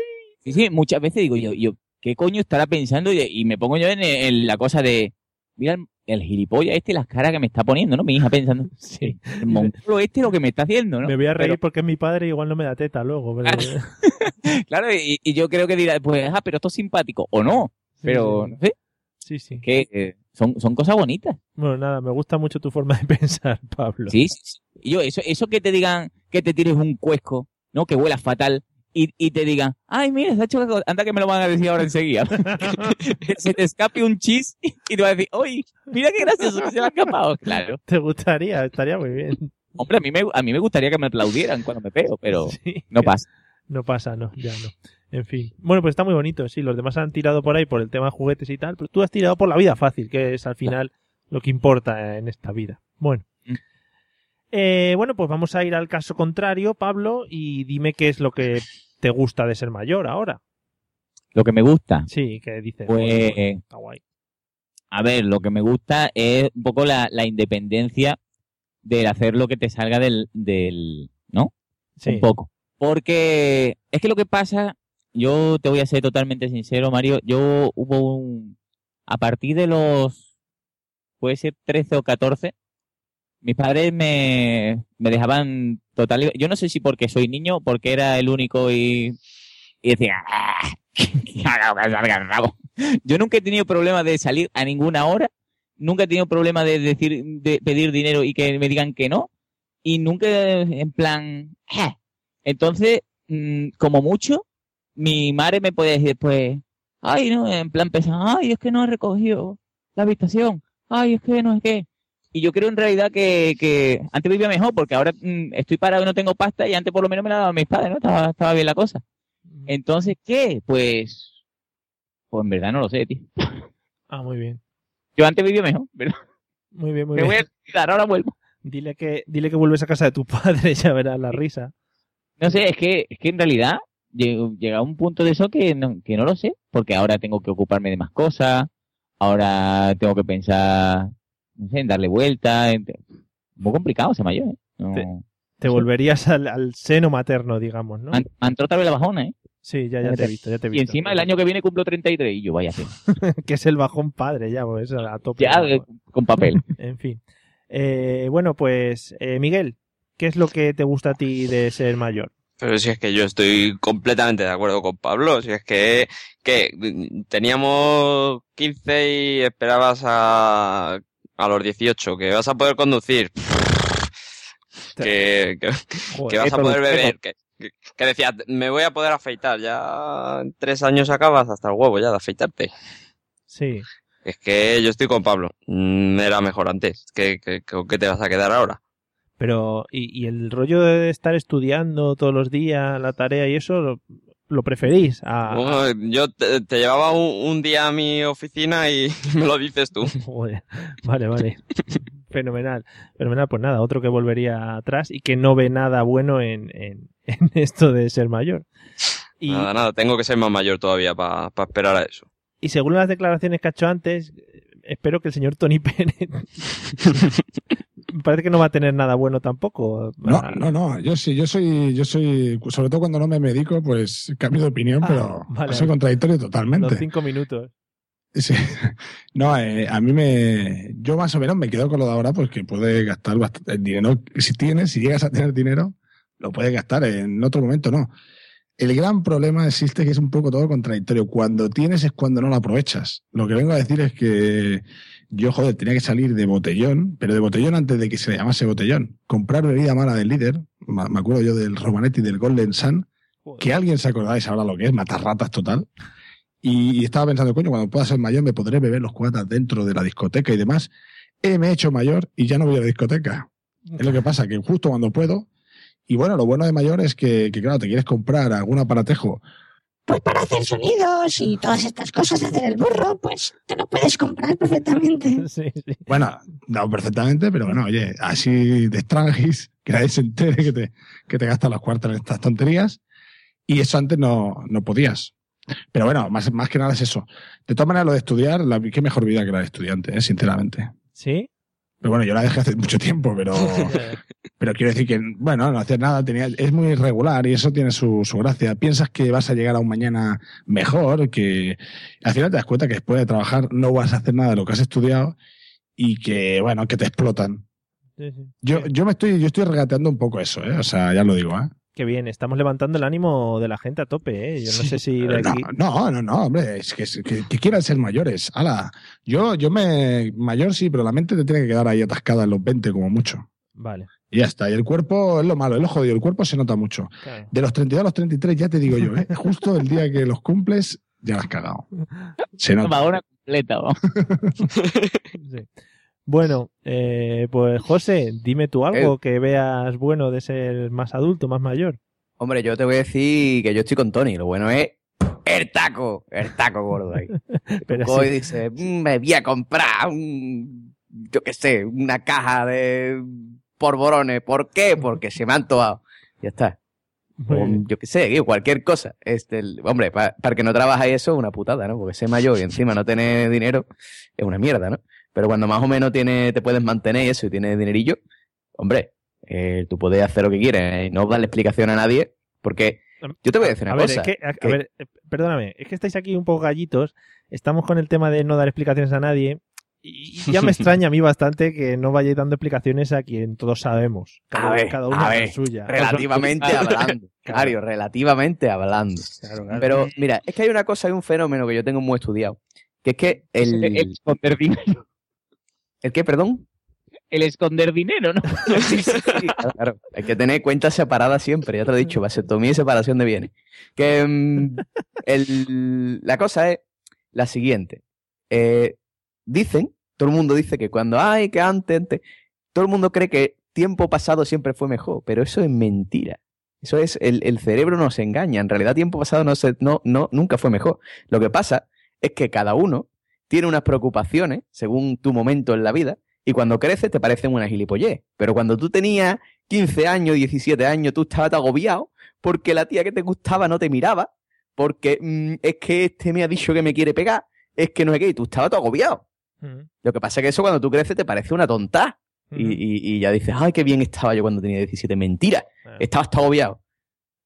Sí, sí, muchas veces digo yo, yo ¿qué coño estará pensando? Y, y me pongo yo en, en la cosa de, mira el, el gilipollas este, las caras que me está poniendo, ¿no? Mi hija pensando, Sí. el monstruo este lo que me está haciendo, ¿no? Me voy a reír Pero, porque es mi padre y igual no me da teta luego. Pero... claro, y, y yo creo que dirá, pues, ah, pero esto es simpático, o no, pero, sí, no sé, sí, sí. que eh, son, son cosas bonitas. Bueno, nada, me gusta mucho tu forma de pensar, Pablo. Sí, sí, sí. Y yo, eso, eso que te digan, que te tires un cuesco, ¿no? Que huela fatal. Y, y te digan, ay, mira, se ha hecho. Anda que me lo van a decir ahora enseguida. se te escape un chis y te va a decir, oye, mira qué gracioso que se le ha escapado. Claro. ¿Te gustaría? Estaría muy bien. Hombre, a mí me, a mí me gustaría que me aplaudieran cuando me pego, pero Sí. no pasa. No pasa, no, ya no. En fin. Bueno, pues está muy bonito, sí. Los demás han tirado por ahí por el tema de juguetes y tal, pero tú has tirado por la vida fácil, que es al final lo que importa en esta vida. Bueno. Mm. Eh, bueno, pues vamos a ir al caso contrario, Pablo, y dime qué es lo que te gusta de ser mayor ahora. Lo que me gusta, Sí, que dices. Pues- "Joder, pues, está guay. a ver, lo que me gusta es un poco la, la independencia del hacer lo que te salga del, del ¿no? Sí. un poco. Porque es que lo que pasa, yo te voy a ser totalmente sincero, Mario, yo hubo un... A partir de los, puede ser 13 o 14, mis padres me, me dejaban total... Yo no sé si porque soy niño porque era el único y, y decía... "Ah, que haga lo que salga el rabo". Yo nunca he tenido problema de salir a ninguna hora, nunca he tenido problema de decir, de pedir dinero y que me digan que no, y nunca en plan... "Ah". Entonces, mm, como mucho, mi madre me puede decir después, ay, no, en plan pensando, ay, es que no he recogido la habitación, ay, es que no es que. Y yo creo en realidad que, que antes vivía mejor, porque ahora mm, estoy parado y no tengo pasta, y antes por lo menos me la daban mis padres, ¿no? Estaba, estaba bien la cosa. Entonces, ¿qué? Pues, pues en verdad no lo sé, tío. Ah, muy bien. Yo antes vivía mejor, pero Muy bien, muy me bien. voy a olvidar, ahora vuelvo. Dile que, dile que vuelves a casa de tu padre, ya verás la risa. No sé, es que, es que en realidad llega a un punto de eso que no, que no lo sé, porque ahora tengo que ocuparme de más cosas, ahora tengo que pensar, no sé, en darle vuelta, en- muy complicado ser mayor, ¿eh? No- Te- Te volverías al, al seno materno, digamos, ¿no? Entró otra vez la bajona, ¿eh? Sí, ya, ya te he visto, ya te he Y visto. encima el año que viene cumplo 33 y yo vaya que es el bajón padre, ya, pues a tope. Ya, eh, con papel. En fin. Eh, bueno, pues, eh, Miguel, ¿qué es lo que te gusta a ti de ser mayor? Pero si es que yo estoy completamente de acuerdo con Pablo, si es que, que teníamos 15 y esperabas a, a los 18, que vas a poder conducir, que, que, que vas a poder beber, que, que, decías, me voy a poder afeitar, ya en tres años acabas hasta el huevo ya de afeitarte. Sí. Es que yo estoy con Pablo, Mm, era mejor antes, ¿qué, qué, qué te vas a quedar ahora? Pero, ¿y, y el rollo de estar estudiando todos los días, la tarea y eso, lo- lo preferís a... Bueno, yo te, te llevaba un, un día a mi oficina y me lo dices tú. Vale, vale. Fenomenal. Fenomenal. Pues nada, otro que volvería atrás y que no ve nada bueno en, en, en esto de ser mayor. Y, Nada, nada, tengo que ser más mayor todavía para esperar a eso. y según las declaraciones que ha hecho antes, espero que el señor Tony Pérez parece que no va a tener nada bueno tampoco. No, no, no. Yo sí, yo soy, yo soy, sobre todo cuando no me medico, pues cambio de opinión, Ah, pero vale. soy contradictorio Los totalmente. cinco minutos. Sí. No, eh, a mí me, yo más o menos me quedo con lo de ahora, pues que puedes gastar bastante el dinero. Si tienes, si llegas a tener dinero, lo puedes gastar. En otro momento no. El gran problema existe que es un poco todo contradictorio. Cuando tienes es cuando no lo aprovechas. Lo que vengo a decir es que yo, joder, tenía que salir de botellón, pero de botellón antes de que se le llamase botellón. Comprar bebida mala del líder. Me acuerdo yo del Romanetti y del Golden Sun. Que alguien se acordáis ahora lo que es, matar ratas total. Y, y estaba pensando, coño, cuando pueda ser mayor me podré beber los cuatas dentro de la discoteca y demás. Eh, me he hecho mayor y ya no voy a la discoteca. Es lo que pasa, que justo cuando puedo. Y bueno, lo bueno de mayor es que, que, claro, te quieres comprar algún aparatejo. Pues para hacer sonidos y todas estas cosas, hacer el burro, pues te lo puedes comprar perfectamente. Sí, sí. Bueno, no perfectamente, pero bueno, oye, así de extranjis, que nadie se entere que te, que te gastas las cuartas en estas tonterías. Y eso antes no, no podías. Pero bueno, más, más que nada es eso. De todas maneras, lo de estudiar, la, qué mejor vida que la de estudiante, ¿eh? sinceramente. ¿Sí? Pero bueno, yo la dejé hace mucho tiempo, pero, pero quiero decir que, bueno, no hacer nada, tenía, es muy irregular y eso tiene su, su gracia. Piensas que vas a llegar a un mañana mejor, que al final te das cuenta que después de trabajar no vas a hacer nada de lo que has estudiado y que, bueno, que te explotan. Sí, sí. Yo, yo me estoy, yo estoy regateando un poco eso, ¿eh? O sea, ya lo digo, ¿eh? Qué bien, estamos levantando el ánimo de la gente a tope, ¿eh? Yo no sé si de No, aquí... no, no, no, hombre, es que, que, que quieran ser mayores. Ala, yo, yo me, mayor sí, pero la mente te tiene que quedar ahí atascada en los 20 como mucho. Vale. Y ya está. Y el cuerpo es lo malo, es lo jodido. El cuerpo se nota mucho. Claro. De los 32 a los 33, ya te digo yo, ¿eh? justo el día que los cumples, ya la has cagado. Se nota. Una completa, vamos. Sí. Bueno, eh, pues José, dime tú algo que veas bueno de ser más adulto, más mayor. Hombre, yo te voy a decir que yo estoy con Tony. Lo bueno es el taco, el taco gordo ahí. Pero Hoy sí. dice, "Mm, me voy a comprar un, yo qué sé, una caja de polvorones. ¿Por qué? Porque se me han antojado. Ya está. O, yo qué sé, cualquier cosa. Este, el- hombre, pa- para que no trabajáis eso es una putada, ¿no? Porque ser mayor y encima no tener dinero es una mierda, ¿no? Pero cuando más o menos tiene, te puedes mantener y eso y tienes dinerillo, hombre, eh, tú puedes hacer lo que quieres y no darle explicación a nadie porque yo te voy a decir una a ver, cosa. es que, a, a que- ver, eh, perdóname, es que estáis aquí un poco gallitos, estamos con el tema de no dar explicaciones a nadie y ya me extraña a mí bastante que no vayáis dando explicaciones a quien todos sabemos. Cada, A ver, cada uno a ver, suya. relativamente Claro. hablando. Mario, relativamente hablando. Claro, claro. Pero mira, es que hay una cosa, hay un fenómeno que yo tengo muy estudiado, que es que el... El esconder dinero. ¿El qué, perdón? El esconder dinero, ¿no? Sí, sí, sí, claro. Hay que tener cuentas separadas siempre, ya te lo he dicho, vasectomía y separación de bienes. Que el- la cosa es la siguiente. Eh, dicen, todo el mundo dice que cuando hay, que antes, antes, todo el mundo cree que tiempo pasado siempre fue mejor, pero eso es mentira. Eso es, el, el cerebro nos engaña. En realidad, tiempo pasado no, se, no, no, nunca fue mejor. Lo que pasa es que cada uno tiene unas preocupaciones según tu momento en la vida y cuando creces te parecen una gilipollez. Pero cuando tú tenías 15 años, 17 años, tú estabas agobiado porque la tía que te gustaba no te miraba, porque mm, es que este me ha dicho que me quiere pegar, es que no sé qué, y tú estabas todo agobiado. Mm, Lo que pasa es que eso cuando tú creces te parece una tonta. mm. Y, y- y ya dices, ay, qué bien estaba yo cuando tenía 17. Mentira. Ah. Estabas todo agobiado.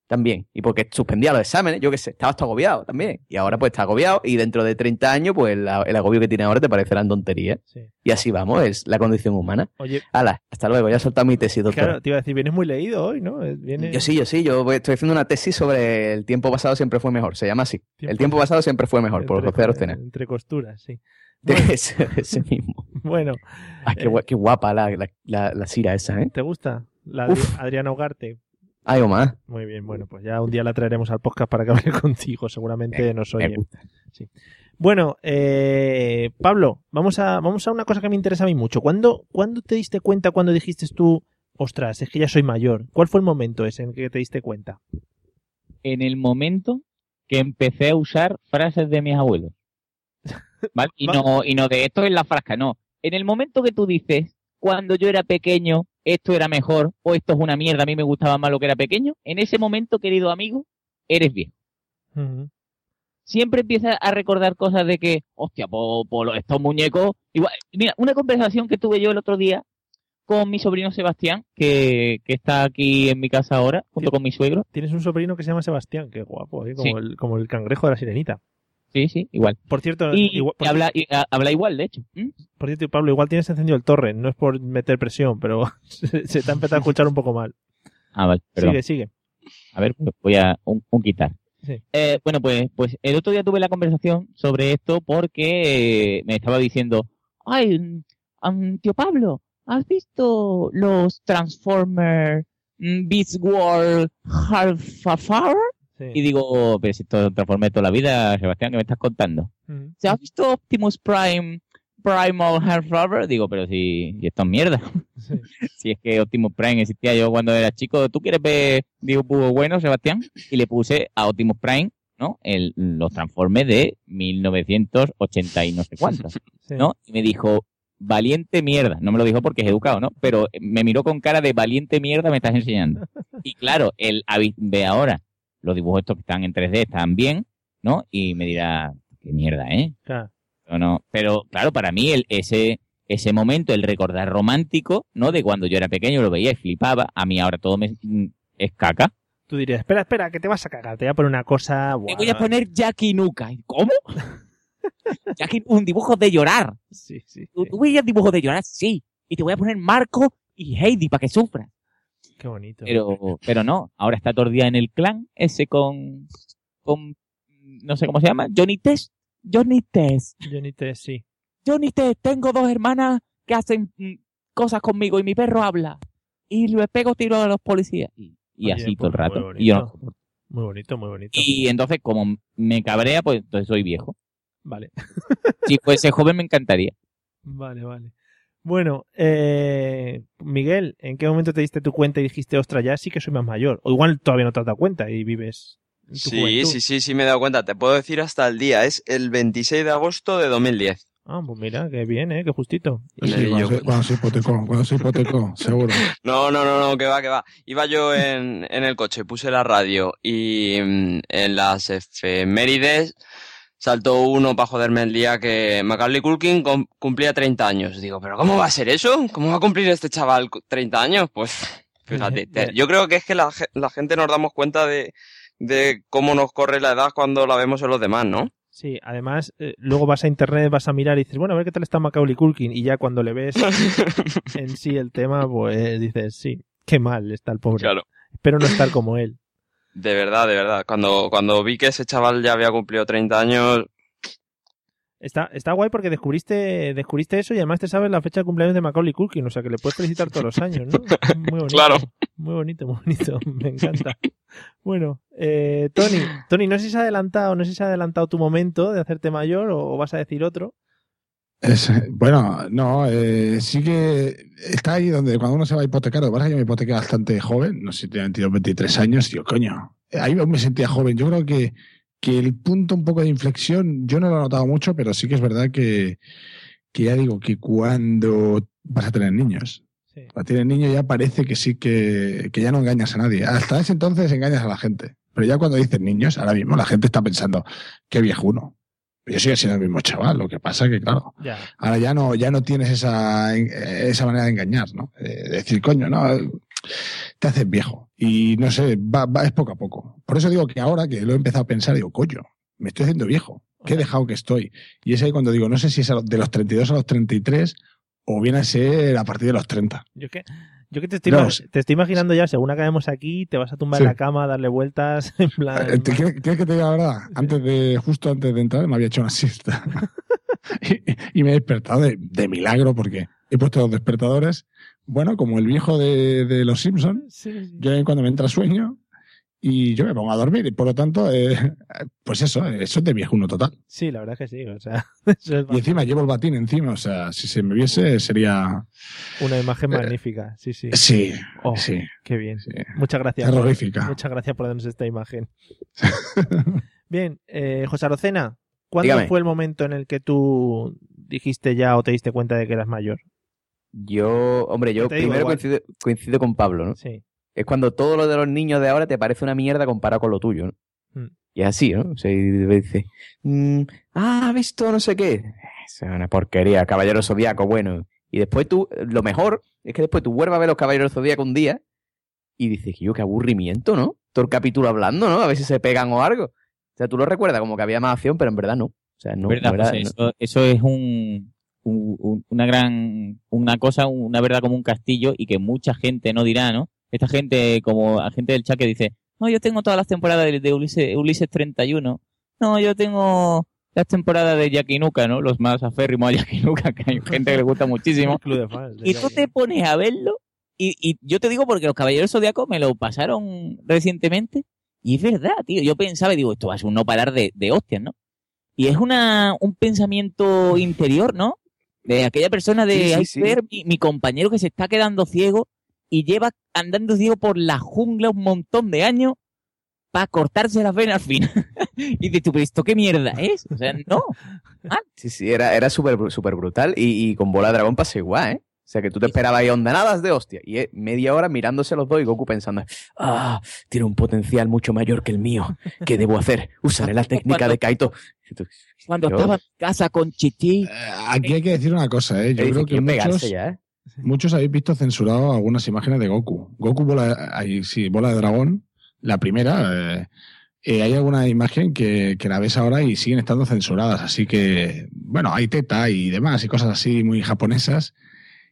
También. Y porque suspendía los exámenes, yo qué sé, estabas todo agobiado también. Y ahora pues estás agobiado y dentro de 30 años pues la- el agobio que tienes ahora te parecerán tonterías. Sí. Y así vamos, es la condición humana. Oye, Hala, hasta luego, ya he soltado mi tesis, doctor. claro, te iba a decir, vienes muy leído hoy, ¿no? Eh. Yo sí, yo sí, yo estoy haciendo una tesis sobre el tiempo pasado siempre fue mejor, se llama así. Tiempo- el tiempo pasado siempre fue mejor, por entre, José Arocena. entre costuras, sí. ese, ese mismo. Bueno, Ay, qué, Eh. qué guapa la, la, la, la Cira esa, ¿eh? ¿te gusta? La Uf. Adri- Adriana Ugarte. Ay, Omar. Muy bien, bueno, pues ya un día la traeremos al podcast para que hable contigo, seguramente nos Me oye. Bueno, eh, Pablo, vamos a, vamos a una cosa que me interesa a mí mucho. ¿Cuándo, ¿Cuándo te diste cuenta, cuando dijiste tú, ostras, es que ya soy mayor? ¿Cuál fue el momento ese en que te diste cuenta? En el momento que empecé a usar frases de mis abuelos. ¿Vale? Y no, y no de esto es la frasca, no. En el momento que tú dices, cuando yo era pequeño, esto era mejor, o esto es una mierda, a mí me gustaba más lo que era pequeño, en ese momento, querido amigo, eres viejo. Ujú. Siempre empiezas a recordar cosas de que, hostia, po, po, lo- estos muñecos. Igual, mira, una conversación que tuve yo el otro día con mi sobrino Sebastián, que, que está aquí en mi casa ahora, junto con mi suegro. Tienes un sobrino que se llama Sebastián, qué guapo, ¿eh? como, Sí. el, como el cangrejo de la sirenita. Sí, sí, igual. Por cierto, Y, igual- y habla, y, a- habla igual, de hecho. ¿Mm? por cierto, Pablo, igual tienes encendido el torre, no es por meter presión, pero se, se te ha empezado a escuchar un poco mal. Ah, vale, perdón. Sigue, sigue. A ver, pues voy a un, un quitar. Sí. Eh, bueno, pues, pues el otro día tuve la conversación sobre esto porque eh, me estaba diciendo, ay, tío Pablo, ¿has visto los Transformers mm, Beast World Half? Sí. Y digo, pero si esto Transformers toda la vida, Sebastián, ¿qué me estás contando? Ujú. ¿Se has visto Optimus Prime Primal Half Hour? Digo, pero si y esto es mierda. Sí. si es que Optimus Prime existía yo cuando era chico. ¿Tú quieres ver dibujo bueno, Sebastián? Y le puse a Optimus Prime, ¿no? El, los Transformers de 1980 y no sé cuántos, Sí. ¿no? Y me dijo, valiente mierda. No me lo dijo porque es educado, ¿no? Pero me miró con cara de valiente mierda me estás enseñando. Y claro, habi- ve ahora los dibujos estos que están en 3D, están bien, ¿no? Y me dirá, qué mierda, ¿eh? Claro. No, no. Pero claro, para mí el, ese, ese momento, el recordar romántico, ¿no? De cuando yo era pequeño, lo veía y flipaba. A mí ahora todo me mm, es caca. Tú dirías, espera, espera, que te vas a cagar, te voy a poner una cosa... Te buah, voy a poner Jackie Nuka. ¿Cómo? Jackie, un dibujo de llorar. Sí, sí, ¿Tú, tú veías dibujos de llorar? Sí. Y te voy a poner Marco y Heidi para que sufras. Qué bonito. Pero, pero no, ahora está todo el día en el clan, ese con, con, no sé cómo se llama, Johnny Test. Johnny Test. Johnny T, sí. Johnny Test, tengo dos hermanas que hacen mm, cosas conmigo y mi perro habla. Y le pego tiro a los policías. Y, y Oye, así todo el pues, rato. muy Y, yo no- bonito. Muy bonito, muy bonito. y entonces, como me cabrea, pues entonces soy viejo. Vale, Si fuese joven me encantaría. vale, vale. Bueno, eh, Miguel, ¿en qué momento te diste tu cuenta y dijiste, ostras, ya sí que soy más mayor? O igual todavía no te has dado cuenta y vives en tu Sí, juventud. sí, sí, sí, me he dado cuenta. Te puedo decir hasta el día. Es el 26 de agosto de 2010. Ah, pues mira, qué bien, ¿eh? Qué justito. Sí, Y cuando, yo- se, cuando se hipotecó, cuando se hipotecó, seguro. No, no, no, no, que va, que va. Iba yo en, en el coche, puse la radio y mm, en las efemérides saltó uno para joderme el día que Macaulay Culkin cum- cumplía 30 años. Digo, ¿pero cómo va a ser eso? ¿Cómo va a cumplir este chaval cu- 30 años? Pues, fíjate, te- yo creo que es que la, ge- la gente nos damos cuenta de, de cómo nos corre la edad cuando la vemos en los demás, ¿no? Sí, además, eh, luego vas a internet, vas a mirar y dices, bueno, a ver qué tal está Macaulay Culkin. Y ya cuando le ves en sí el tema, pues dices, sí, qué mal está el pobre. Claro. Espero no estar como él. De verdad, de verdad. Cuando, cuando vi que ese chaval ya había cumplido 30 años, Está, está guay porque descubriste, descubriste eso y además te sabes la fecha de cumpleaños de Macaulay Culkin, o sea que le puedes felicitar todos los años, ¿no? Muy bonito. Claro. Muy bonito, muy bonito. Me encanta. Bueno, eh, Tony, Tony, no sé si se ha adelantado, no sé si se ha adelantado tu momento de hacerte mayor o, o vas a decir otro. Es, bueno, no, eh, sí que está ahí donde cuando uno se va a hipotecar, lo que pasa es que yo me hipotequé bastante joven, no sé si tenía 22, 23 años, digo, coño, ahí me sentía joven. Yo creo que, que el punto un poco de inflexión, yo no lo he notado mucho, pero sí que es verdad que, que ya digo que cuando vas a tener niños, Sí. cuando tienes niños ya parece que sí que, que ya no engañas a nadie. Hasta ese entonces engañas a la gente. Pero ya cuando dices niños, ahora mismo la gente está pensando, qué viejuno. Yo sigo siendo el mismo chaval, lo que pasa que, claro, Ya. Ahora ya no, ya no tienes esa, esa manera de engañar, ¿no? Eh, decir, coño, no, te haces viejo. Y no sé, va, va, es poco a poco. Por eso digo que ahora que lo he empezado a pensar, digo, coño, me estoy haciendo viejo. Qué dejado que estoy. Y es ahí cuando digo, no sé si es de los 32 a los 33 o viene a ser a partir de los 30. Yo que, yo que te estoy, No, te estoy imaginando ya, según acabemos aquí, te vas a tumbar Sí. en la cama, darle vueltas, en plan... Eh, ¿te- ¿Quieres que te diga la verdad? Antes de, justo antes de entrar, me había hecho una siesta. y, y me he despertado de, de milagro porque he puesto los despertadores. Bueno, como el viejo de, de los Simpsons, Sí, sí. yo cuando me entra sueño y yo me pongo a dormir y por lo tanto, eh, pues eso, eso es de viejuno total. Sí, la verdad es que sí, o sea, eso es Y encima llevo el batín encima, o sea, si se me viese sería... una imagen magnífica, sí, sí. Sí, Oh, sí, Qué bien. sí. Muchas gracias. por- Terrorífica. Muchas gracias por darnos esta imagen. Bien, eh, José Arocena, ¿cuándo Dígame. fue el momento en el que tú dijiste ya o te diste cuenta de que eras mayor? Yo, hombre, yo primero coincido, coincido con Pablo, ¿no? Sí. Es cuando todo lo de los niños de ahora te parece una mierda comparado con lo tuyo, ¿no? Mm. Y es así, ¿no? O sea, y dice, mm, ah, ¿has visto no sé qué? Es una porquería, Caballero Zodíaco, bueno. Y después tú, lo mejor es que después tú vuelves a ver los Caballeros Zodíaco un día y dices, yo, qué aburrimiento, ¿no? Todo el capítulo hablando, ¿no? A ver si se pegan o algo. O sea, tú lo recuerdas como que había más acción, pero en verdad no. O sea, no, verdad, pues no- eso, eso es un- una gran, una cosa, una verdad como un castillo y que mucha gente no dirá, ¿no? Esta gente, como la gente del chat que dice, no, yo tengo todas las temporadas de, de Ulises, Ulises 31, no, yo tengo las temporadas de Yakinuka, ¿no? Los más aférrimos a Yakinuka, que hay gente que le gusta muchísimo. Fans. Y tú te pones a verlo, y, y yo te digo porque los Caballeros Zodíacos me lo pasaron recientemente, y es verdad, tío. Yo pensaba y digo, esto va a ser un no parar de, de hostias, ¿no? Y es una, un pensamiento interior, ¿no? De aquella persona de, Sí, sí, "Ay, sí. ver mi, mi compañero que se está quedando ciego y lleva andando ciego por la jungla un montón de años para cortarse las venas al final. y dices tú, pero ¿esto qué mierda es? O sea, no. Sí, sí, era, era súper súper brutal y, y con bola de dragón pasó igual, ¿eh? O sea, que tú te esperabas ahí ondanadas de hostia. Y eh, media hora mirándose los dos y Goku pensando, ah, tiene un potencial mucho mayor que el mío. ¿Qué debo hacer? Usaré la técnica de Kaito. Cuando yo- estaba en casa con Chichi. Eh, Aquí hay que decir una cosa, ¿eh? Yo creo que "Quiero pegarse muchos, ya, ¿eh? Muchos habéis visto censurado algunas imágenes de Goku. Goku bola, ahí, sí, bola de dragón, la primera. eh, eh, hay alguna imagen que, que la ves ahora y siguen estando censuradas. Así que, bueno, hay teta y demás y cosas así muy japonesas.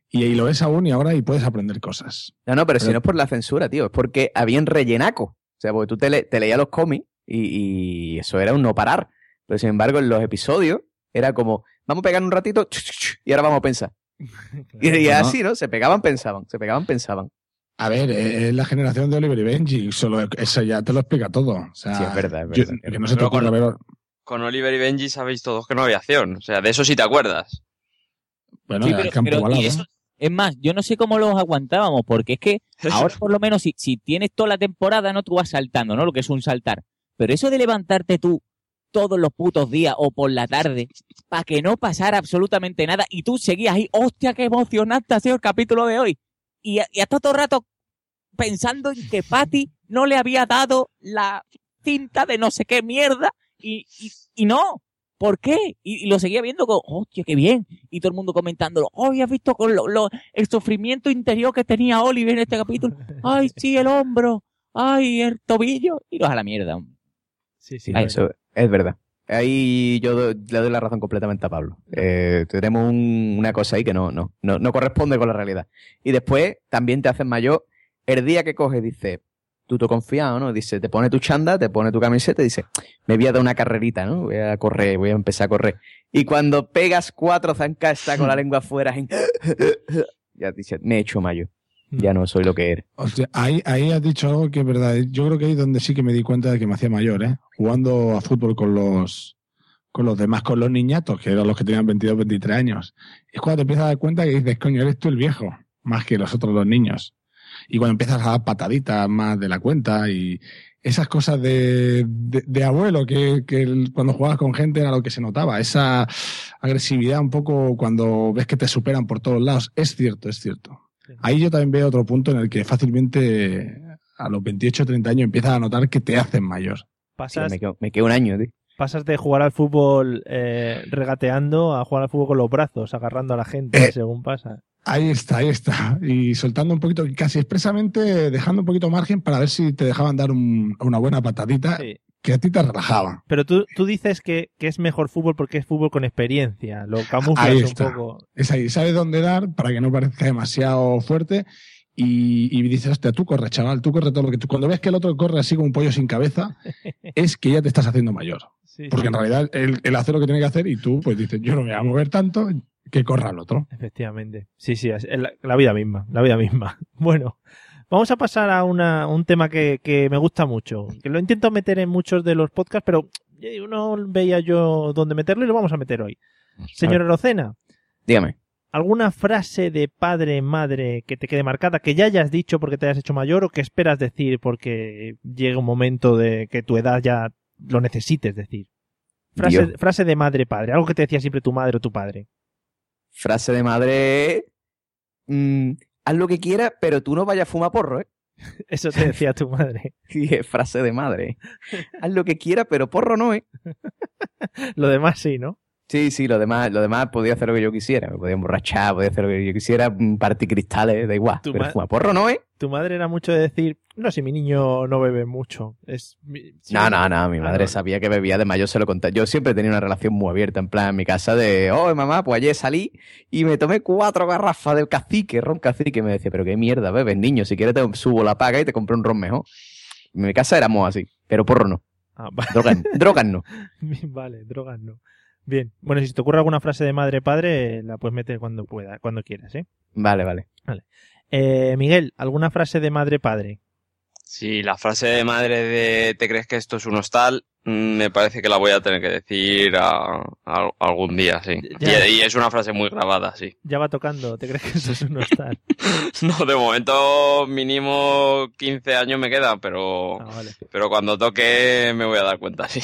Y ahí lo ves aún y ahora y puedes aprender cosas. No, no, pero, si no es por la censura, tío, es porque habían rellenaco. O sea, porque tú te, le- te leías los cómics y, y eso era un no parar. Pero sin embargo, en los episodios era como, vamos a pegar un ratito y ahora vamos a pensar. Y, y así, ¿no? Se pegaban, pensaban, se pegaban, pensaban. A ver, eh, es la generación de Oliver y Benji. Solo eso ya te lo explica todo. O sea, Sí, es verdad, es yo- verdad. que no se te Pero ocurra con- ver. Con Oliver y Benji sabéis todos que no había acción. O sea, de eso sí te acuerdas. Bueno, Sí, pero- campo pero- balado. eso- es más, yo no sé cómo los aguantábamos, porque es que ahora por lo menos si, si tienes toda la temporada, no tú vas saltando, ¿no? Lo que es un saltar. Pero eso de levantarte tú todos los putos días o por la tarde para que no pasara absolutamente nada y tú seguías ahí, hostia, qué emocionante ha sido el capítulo de hoy. Y, y hasta todo el rato pensando en que Patty no le había dado la cinta de no sé qué mierda y, y, y no. ¿Por qué? Y, y lo seguía viendo con, hostia, qué bien. Y todo el mundo comentándolo, hoy has visto con lo, lo- el sufrimiento interior que tenía Oliver en este capítulo. Ay, sí, el hombro. Ay, el tobillo. Y los a la mierda. Sí, sí. Eso es verdad. Ahí yo le doy la razón completamente a Pablo. Eh, tenemos un- una cosa ahí que no, no, no, no corresponde con la realidad. Y después también te hacen mayor. El día que coges, dice, tú te confiado, ¿no? Dice, te pone tu chanda, te pone tu camiseta y dice, me voy a dar una carrerita, ¿no? Voy a correr, voy a empezar a correr. Y cuando pegas cuatro zancas, con la lengua afuera, ya dice, me he hecho mayor. Ya no soy lo que eres. Hostia, ahí, ahí has dicho algo que es verdad. Yo creo que ahí es donde sí que me di cuenta de que me hacía mayor, ¿eh? Jugando a fútbol con los con los demás, con los niñatos, que eran los que tenían 22, 23 años. Es cuando te empiezas a dar cuenta que dices, coño, eres tú el viejo, más que los otros dos niños. Y cuando empiezas a dar pataditas más de la cuenta y esas cosas de, de, de abuelo que, que cuando jugabas con gente era lo que se notaba. Esa agresividad un poco cuando ves que te superan por todos lados. Es cierto, es cierto. Ahí yo también veo otro punto en el que fácilmente a los 28 o 30 años empiezas a notar que te hacen mayor. Pasas, me, quedo, me quedo un año, tío. pasas de jugar al fútbol eh, regateando a jugar al fútbol con los brazos, agarrando a la gente Eh. según pasa. Ahí está, ahí está. Y soltando un poquito, casi expresamente dejando un poquito margen para ver si te dejaban dar un- una buena patadita Sí. que a ti te relajaba. Pero tú, tú dices que, que es mejor fútbol porque es fútbol con experiencia. Lo camuflas Ahí un está. poco. Es ahí, sabes dónde dar para que no parezca demasiado fuerte. Y, y dices, hostia, tú corre, chaval, tú corre todo lo que tú. Cuando ves que el otro corre así como un pollo sin cabeza, es que ya te estás haciendo mayor. Sí, Porque sí. en realidad él, él hace lo que tiene que hacer y tú, pues dices, yo no me voy a mover tanto, que corra el otro. Efectivamente. Sí, sí, es la, la vida misma, la vida misma. Bueno, vamos a pasar a una, un tema que, que me gusta mucho, que lo intento meter en muchos de los podcasts, pero eh, no veía yo dónde meterlo y lo vamos a meter hoy. Señora Rocena, Dígame. ¿alguna frase de padre, madre que te quede marcada, que ya hayas dicho porque te hayas hecho mayor o que esperas decir porque llega un momento de que tu edad ya lo necesites decir. Frase, frase de madre-padre, algo que te decía siempre tu madre o tu padre. Frase de madre. mm, haz lo que quieras, pero tú no vayas a fumar porro, ¿eh? Eso te decía tu madre. Sí, es frase de madre. Haz lo que quieras, pero porro no, ¿eh? Lo demás sí, ¿no? Sí, sí, lo demás, lo demás podía hacer lo que yo quisiera. Me podía emborrachar, podía hacer lo que yo quisiera, partir cristales, da igual. Tu Pero porro no, ¿eh? Tu madre era mucho de decir, no, si mi niño no bebe mucho. Es, mi- si No, no, no, mi Ah, madre no. sabía que bebía, además yo se lo conté. Yo siempre tenía una relación muy abierta, en plan, en mi casa de, oh, mamá, pues ayer salí y me tomé cuatro garrafas del cacique, ron cacique, y me decía, pero qué mierda bebes, niño, si quieres te subo la paga y te compro un ron mejor. En mi casa éramos así, pero porro no. Ah, va- Drogas, drogas no. Vale, drogas no. Bien. Bueno, si te ocurre alguna frase de madre-padre, la puedes meter cuando pueda, cuando quieras, ¿eh? Vale, vale. Eh, Miguel, ¿alguna frase de madre-padre? Sí, la frase de madre de ¿te crees que esto es un hostal? Mm, Me parece que la voy a tener que decir a- a- algún día, sí. Ya. Y, y es una frase muy grabada, sí. Ya va tocando, ¿te crees que eso es un hostal? No, de momento mínimo 15 años me quedan, pero, Ah, vale. pero cuando toque me voy a dar cuenta, sí.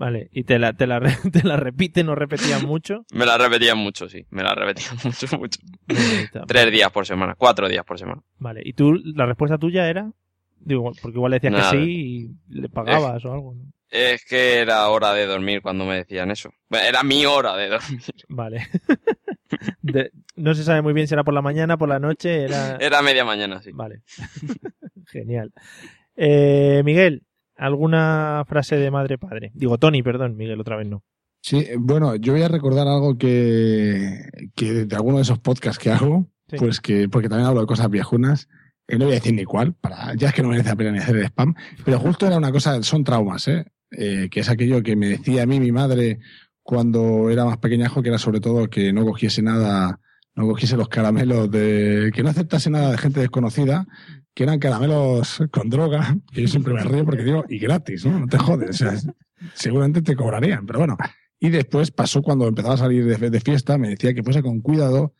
Vale, y te la, te la, te la repiten o repetían mucho. Me la repetían mucho, sí. Me la repetían mucho, mucho. Tres días por semana, cuatro días por semana. Vale, ¿y tú, la respuesta tuya era? Digo, porque igual le decías Nada. que sí y le pagabas o algo, ¿no? Es que era hora de dormir cuando me decían eso. Era mi hora de dormir. Vale. De- no se sabe muy bien si era por la mañana, por la noche, era... Era media mañana, sí. Vale. Genial. Eh, Miguel, ¿alguna frase de madre-padre? Digo, Tony, perdón, Miguel, otra vez no. Sí, bueno, yo voy a recordar algo que, que de alguno de esos podcasts que hago, Sí. pues que, porque también hablo de cosas viejunas, eh, no voy a decir ni cuál, para, ya es que no merece la pena ni hacer el spam, pero justo era una cosa, son traumas, ¿eh? Eh, que es aquello que me decía a mí mi madre cuando era más pequeñajo, que era sobre todo que no cogiese nada, no cogiese los caramelos de, que no aceptase nada de gente desconocida, que eran caramelos con droga, que yo siempre me río porque digo, y gratis, ¿no? No te jodes, seguramente te cobrarían, pero bueno. Y después pasó cuando empezaba a salir de, de fiesta, me decía que fuese con cuidado,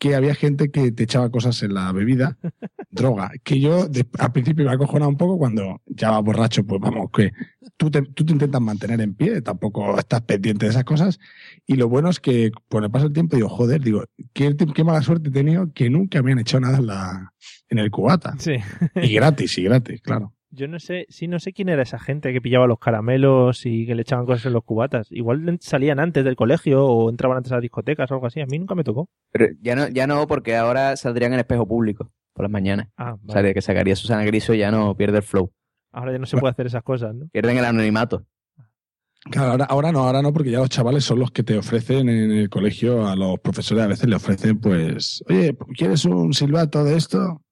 que había gente que te echaba cosas en la bebida, droga, que yo de- al principio me acojonaba un poco cuando ya vas borracho, pues vamos, que tú te, tú te intentas mantener en pie, tampoco estás pendiente de esas cosas. Y lo bueno es que con el paso del tiempo digo, joder, digo, qué, qué mala suerte he tenido que nunca me han echado nada en, la, en el cubata. Sí. Y gratis, y gratis, claro. Yo no sé, sí, no sé quién era esa gente que pillaba los caramelos y que le echaban cosas en los cubatas. Igual salían antes del colegio o entraban antes a las discotecas o algo así. A mí nunca me tocó. Pero ya no, ya no, porque ahora saldrían en espejo público por las mañanas. Ah, O sea, vale. de que sacaría Susana Griso ya no pierde el flow. Ahora ya no se puede hacer esas cosas, ¿no? Pierden el anonimato. Claro, ahora, ahora no, ahora no, porque ya los chavales son los que te ofrecen en el colegio, a los profesores a veces le ofrecen, pues, oye, ¿quieres un silbato de esto?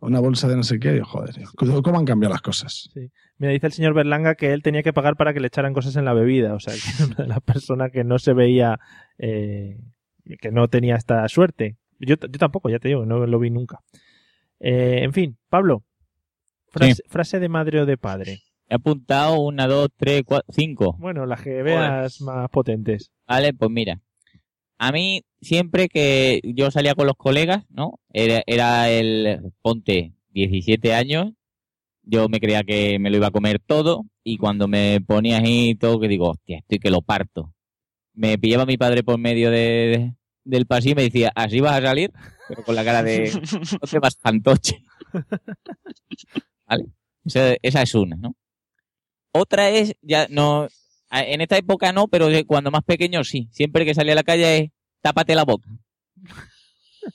Una bolsa de no sé qué. Y joder, ¿cómo han cambiado las cosas? Mira, dice el señor Berlanga que él tenía que pagar para que le echaran cosas en la bebida. O sea, que era una de las personas que no se veía, eh, que no tenía esta suerte. Yo, yo tampoco, ya te digo, no lo vi nunca. Eh, en fin, Pablo, frase, Sí. frase de madre o de padre. He apuntado una, dos, tres, cuatro, cinco. Bueno, las que veas más potentes. Vale, pues mira. A mí, siempre que yo salía con los colegas, ¿no? Era, era el, ponte, 17 años. Yo me creía que me lo iba a comer todo. Y cuando me ponía ahí todo, que digo, hostia, estoy que lo parto. Me pillaba mi padre por medio de, del pasillo y me decía, ¿así vas a salir? Pero con la cara de, no te vas fantoche. ¿Vale? Esa, esa es una, ¿no? Otra es, ya no, en esta época no, pero cuando más pequeño sí. Siempre que salía a la calle es, tápate la boca.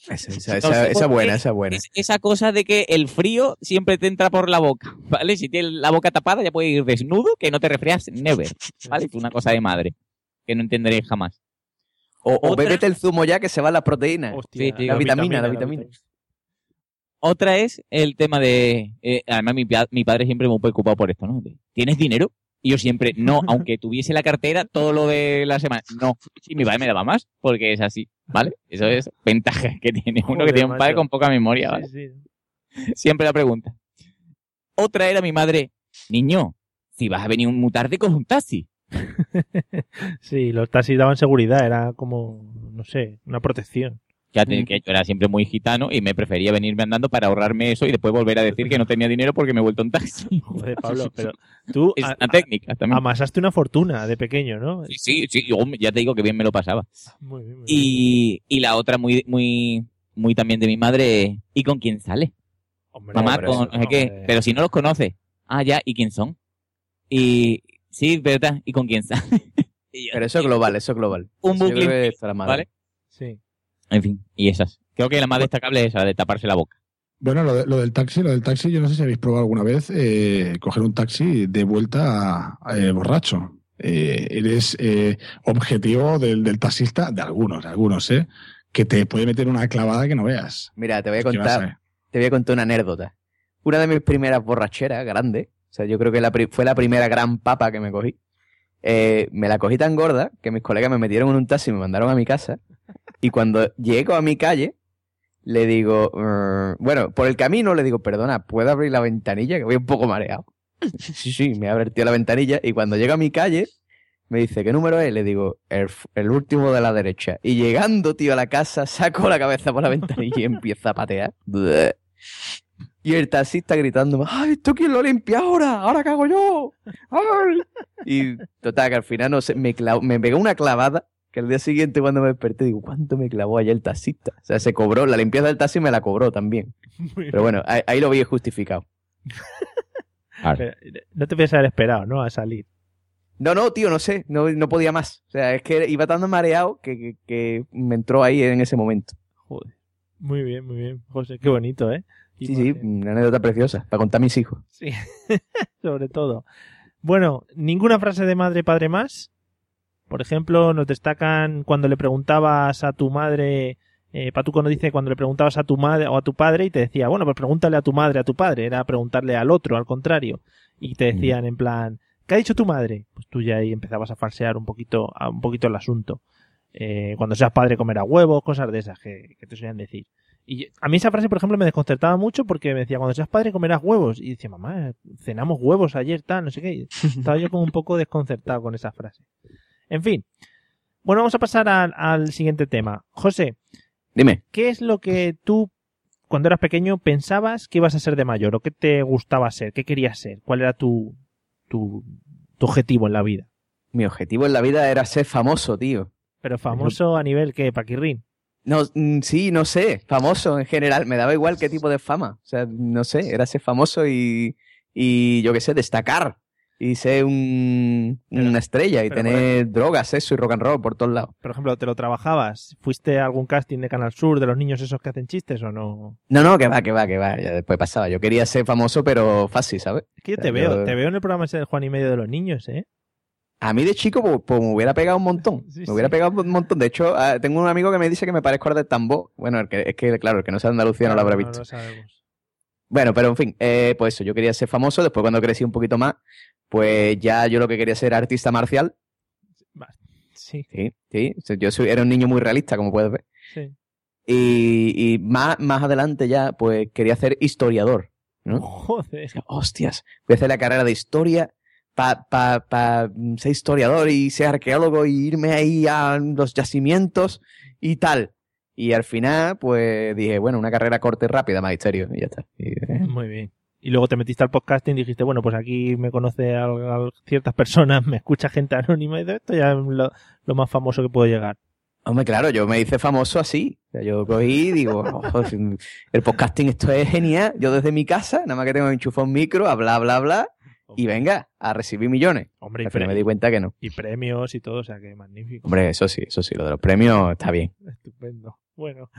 Esa, esa, No esa, esa buena, esa buena. Es esa cosa de que el frío siempre te entra por la boca, ¿vale? Si tienes la boca tapada ya puedes ir desnudo, que no te resfrías never, ¿vale? Es una cosa de madre, que no entenderé jamás. O, o bébete el zumo ya que se van las proteínas. Hostia, Sí, sí, la, vitamina, la vitamina. Otra es el tema de... eh, además, mi, pa- mi padre siempre me ha preocupado por esto, ¿no? ¿Tienes dinero? Y yo siempre, no, aunque tuviese la cartera, todo lo de la semana, no. Y mi padre me daba más, porque es así, ¿vale? Eso es ventaja que tiene uno Joder, que tiene un padre macho. con poca memoria, ¿vale? Sí, sí. Siempre la pregunta. Otra era mi madre, niño, si vas a venir muy tarde, coge un taxi. Sí, los taxis daban seguridad, era como, no sé, una protección. Que yo era siempre muy gitano y me prefería venirme andando para ahorrarme eso y después volver a decir que no tenía dinero porque me he vuelto un taxi. Joder, Pablo, pero tú Es a- una técnica también. amasaste una fortuna de pequeño, ¿no? Sí, sí, sí, yo ya te digo que bien me lo pasaba. Muy bien, muy bien. Y, y la otra muy, muy, muy también de mi madre, ¿y con quién sale? Hombre, Mamá, hombre, con no sé qué, pero si no los conoce. Ah, ya, ¿y quién son? Y, sí, verdad, ¿y con quién sale? Yo, Pero eso es global, eso es global. Un bucle. ¿vale? Sí. En fin, y esas. Creo que la más destacable es esa de taparse la boca. Bueno, lo, de- lo del taxi, lo del taxi, yo no sé si habéis probado alguna vez eh, coger un taxi de vuelta a- eh, borracho. Eh, eres eh, objetivo del, del taxista, de algunos, de algunos, ¿eh? Que te puede meter una clavada que no veas. Mira, te voy a contar, te voy a contar una anécdota. Una de mis primeras borracheras, grande, o sea, yo creo que la pri- fue la primera gran papa que me cogí. Eh, me la cogí tan gorda que mis colegas me metieron en un taxi y me mandaron a mi casa. Y cuando llego a mi calle, le digo, "Mm", bueno, por el camino le digo, perdona, ¿puedo abrir la ventanilla? Que voy un poco mareado. Sí, sí, me ha abierto la ventanilla. Y cuando llega a mi calle, me dice, ¿qué número es? Le digo, el, último de la derecha. Y llegando, tío, a la casa, saco la cabeza por la ventanilla y empieza a patear. Y el taxista gritándome, ¡ay, esto quién lo limpia ahora! ¡Ahora cago yo! ¡Ay! Y total, que al final no sé, me, me pegó una clavada que el día siguiente cuando me desperté digo, ¿cuánto me clavó ayer el taxista? O sea, se cobró, la limpieza del taxi me la cobró también. Pero bueno, ahí, ahí lo vi justificado. Pero, no te piensas haber esperado, ¿no? A salir. No, no, tío, no sé, no, no podía más. O sea, es que iba tan mareado que, que, que me entró ahí en ese momento. Joder. Muy bien, muy bien. José, qué bonito, ¿eh? Sí, sí, una anécdota preciosa, para contar a mis hijos. Sí, sobre todo. Bueno, ninguna frase de madre padre más. Por ejemplo, nos destacan cuando le preguntabas a tu madre, eh, Patuco nos dice cuando le preguntabas a tu madre o a tu padre y te decía, bueno, pues pregúntale a tu madre, a tu padre, era preguntarle al otro, al contrario. Y te decían en plan, ¿qué ha dicho tu madre? Pues tú ya ahí empezabas a falsear un poquito, a un poquito el asunto. Eh, cuando seas padre comerás huevos, cosas de esas que, que te suelen decir. Y a mí esa frase, por ejemplo, me desconcertaba mucho porque me decía, cuando seas padre comerás huevos. Y decía, mamá, cenamos huevos ayer, tal, no sé qué. Y Estaba yo como un poco desconcertado con esa frase. En fin. Bueno, vamos a pasar al, al siguiente tema. José, Dime. ¿qué es lo que tú, cuando eras pequeño, pensabas que ibas a ser de mayor? ¿O qué te gustaba ser? ¿Qué querías ser? ¿Cuál era tu, tu, tu objetivo en la vida? Mi objetivo en la vida era ser famoso, tío. Pero famoso a nivel que Paquirrín. No, mm, sí, no sé, famoso en general, me daba igual qué tipo de fama. O sea, no sé, era ser famoso y, y yo qué sé, destacar. Y ser un, una estrella y tener drogas, sexo y rock and roll por todos lados. Por ejemplo, ¿te lo trabajabas? ¿Fuiste a algún casting de Canal Sur de los niños esos que hacen chistes o no? No, no, que va, que va, que va. Ya después pasaba. Yo quería ser famoso, pero fácil, ¿sabes? Es que yo te veo, yo- te veo en el programa ese del Juan y Medio de los niños, ¿eh? A mí de chico, pues, pues, me hubiera pegado un montón. Sí, me hubiera sí. pegado un montón. De hecho, ah, tengo un amigo que me dice que me parezco al de Tambor. Bueno, el que, es que, claro, el que no sea Andalucía no, lo habrá visto. lo sabemos. Bueno, pero en fin, eh, pues eso, yo quería ser famoso. Después, cuando crecí un poquito más, pues ya yo lo que quería ser artista marcial. Sí, Sí, sí. Yo soy, era un niño muy realista, como puedes ver. sí. Y, y más, más adelante ya, pues quería ser historiador. ¿no? Joder. Hostias, voy a hacer la carrera de historia para pa, pa ser historiador y ser arqueólogo y irme ahí a los yacimientos y tal. Y al final, pues dije, bueno, una carrera corta y rápida, magisterio, y ya está. Y, eh, Muy bien. Y luego te metiste al podcasting y dijiste, bueno, pues aquí me conoce a, a ciertas personas, me escucha gente anónima y de esto ya es lo, lo más famoso que puedo llegar. Hombre, claro, yo me hice famoso así. O sea, yo cogí y digo, "Ojo, el podcasting esto es genial. Yo desde mi casa, nada más que tengo enchufado un micro, a bla, bla, bla, y venga, a recibir millones. Hombre, y, Al final me di cuenta que no. y premios y todo, o sea que magnífico. Hombre, eso sí, eso sí, lo de los premios está bien. Estupendo. Bueno,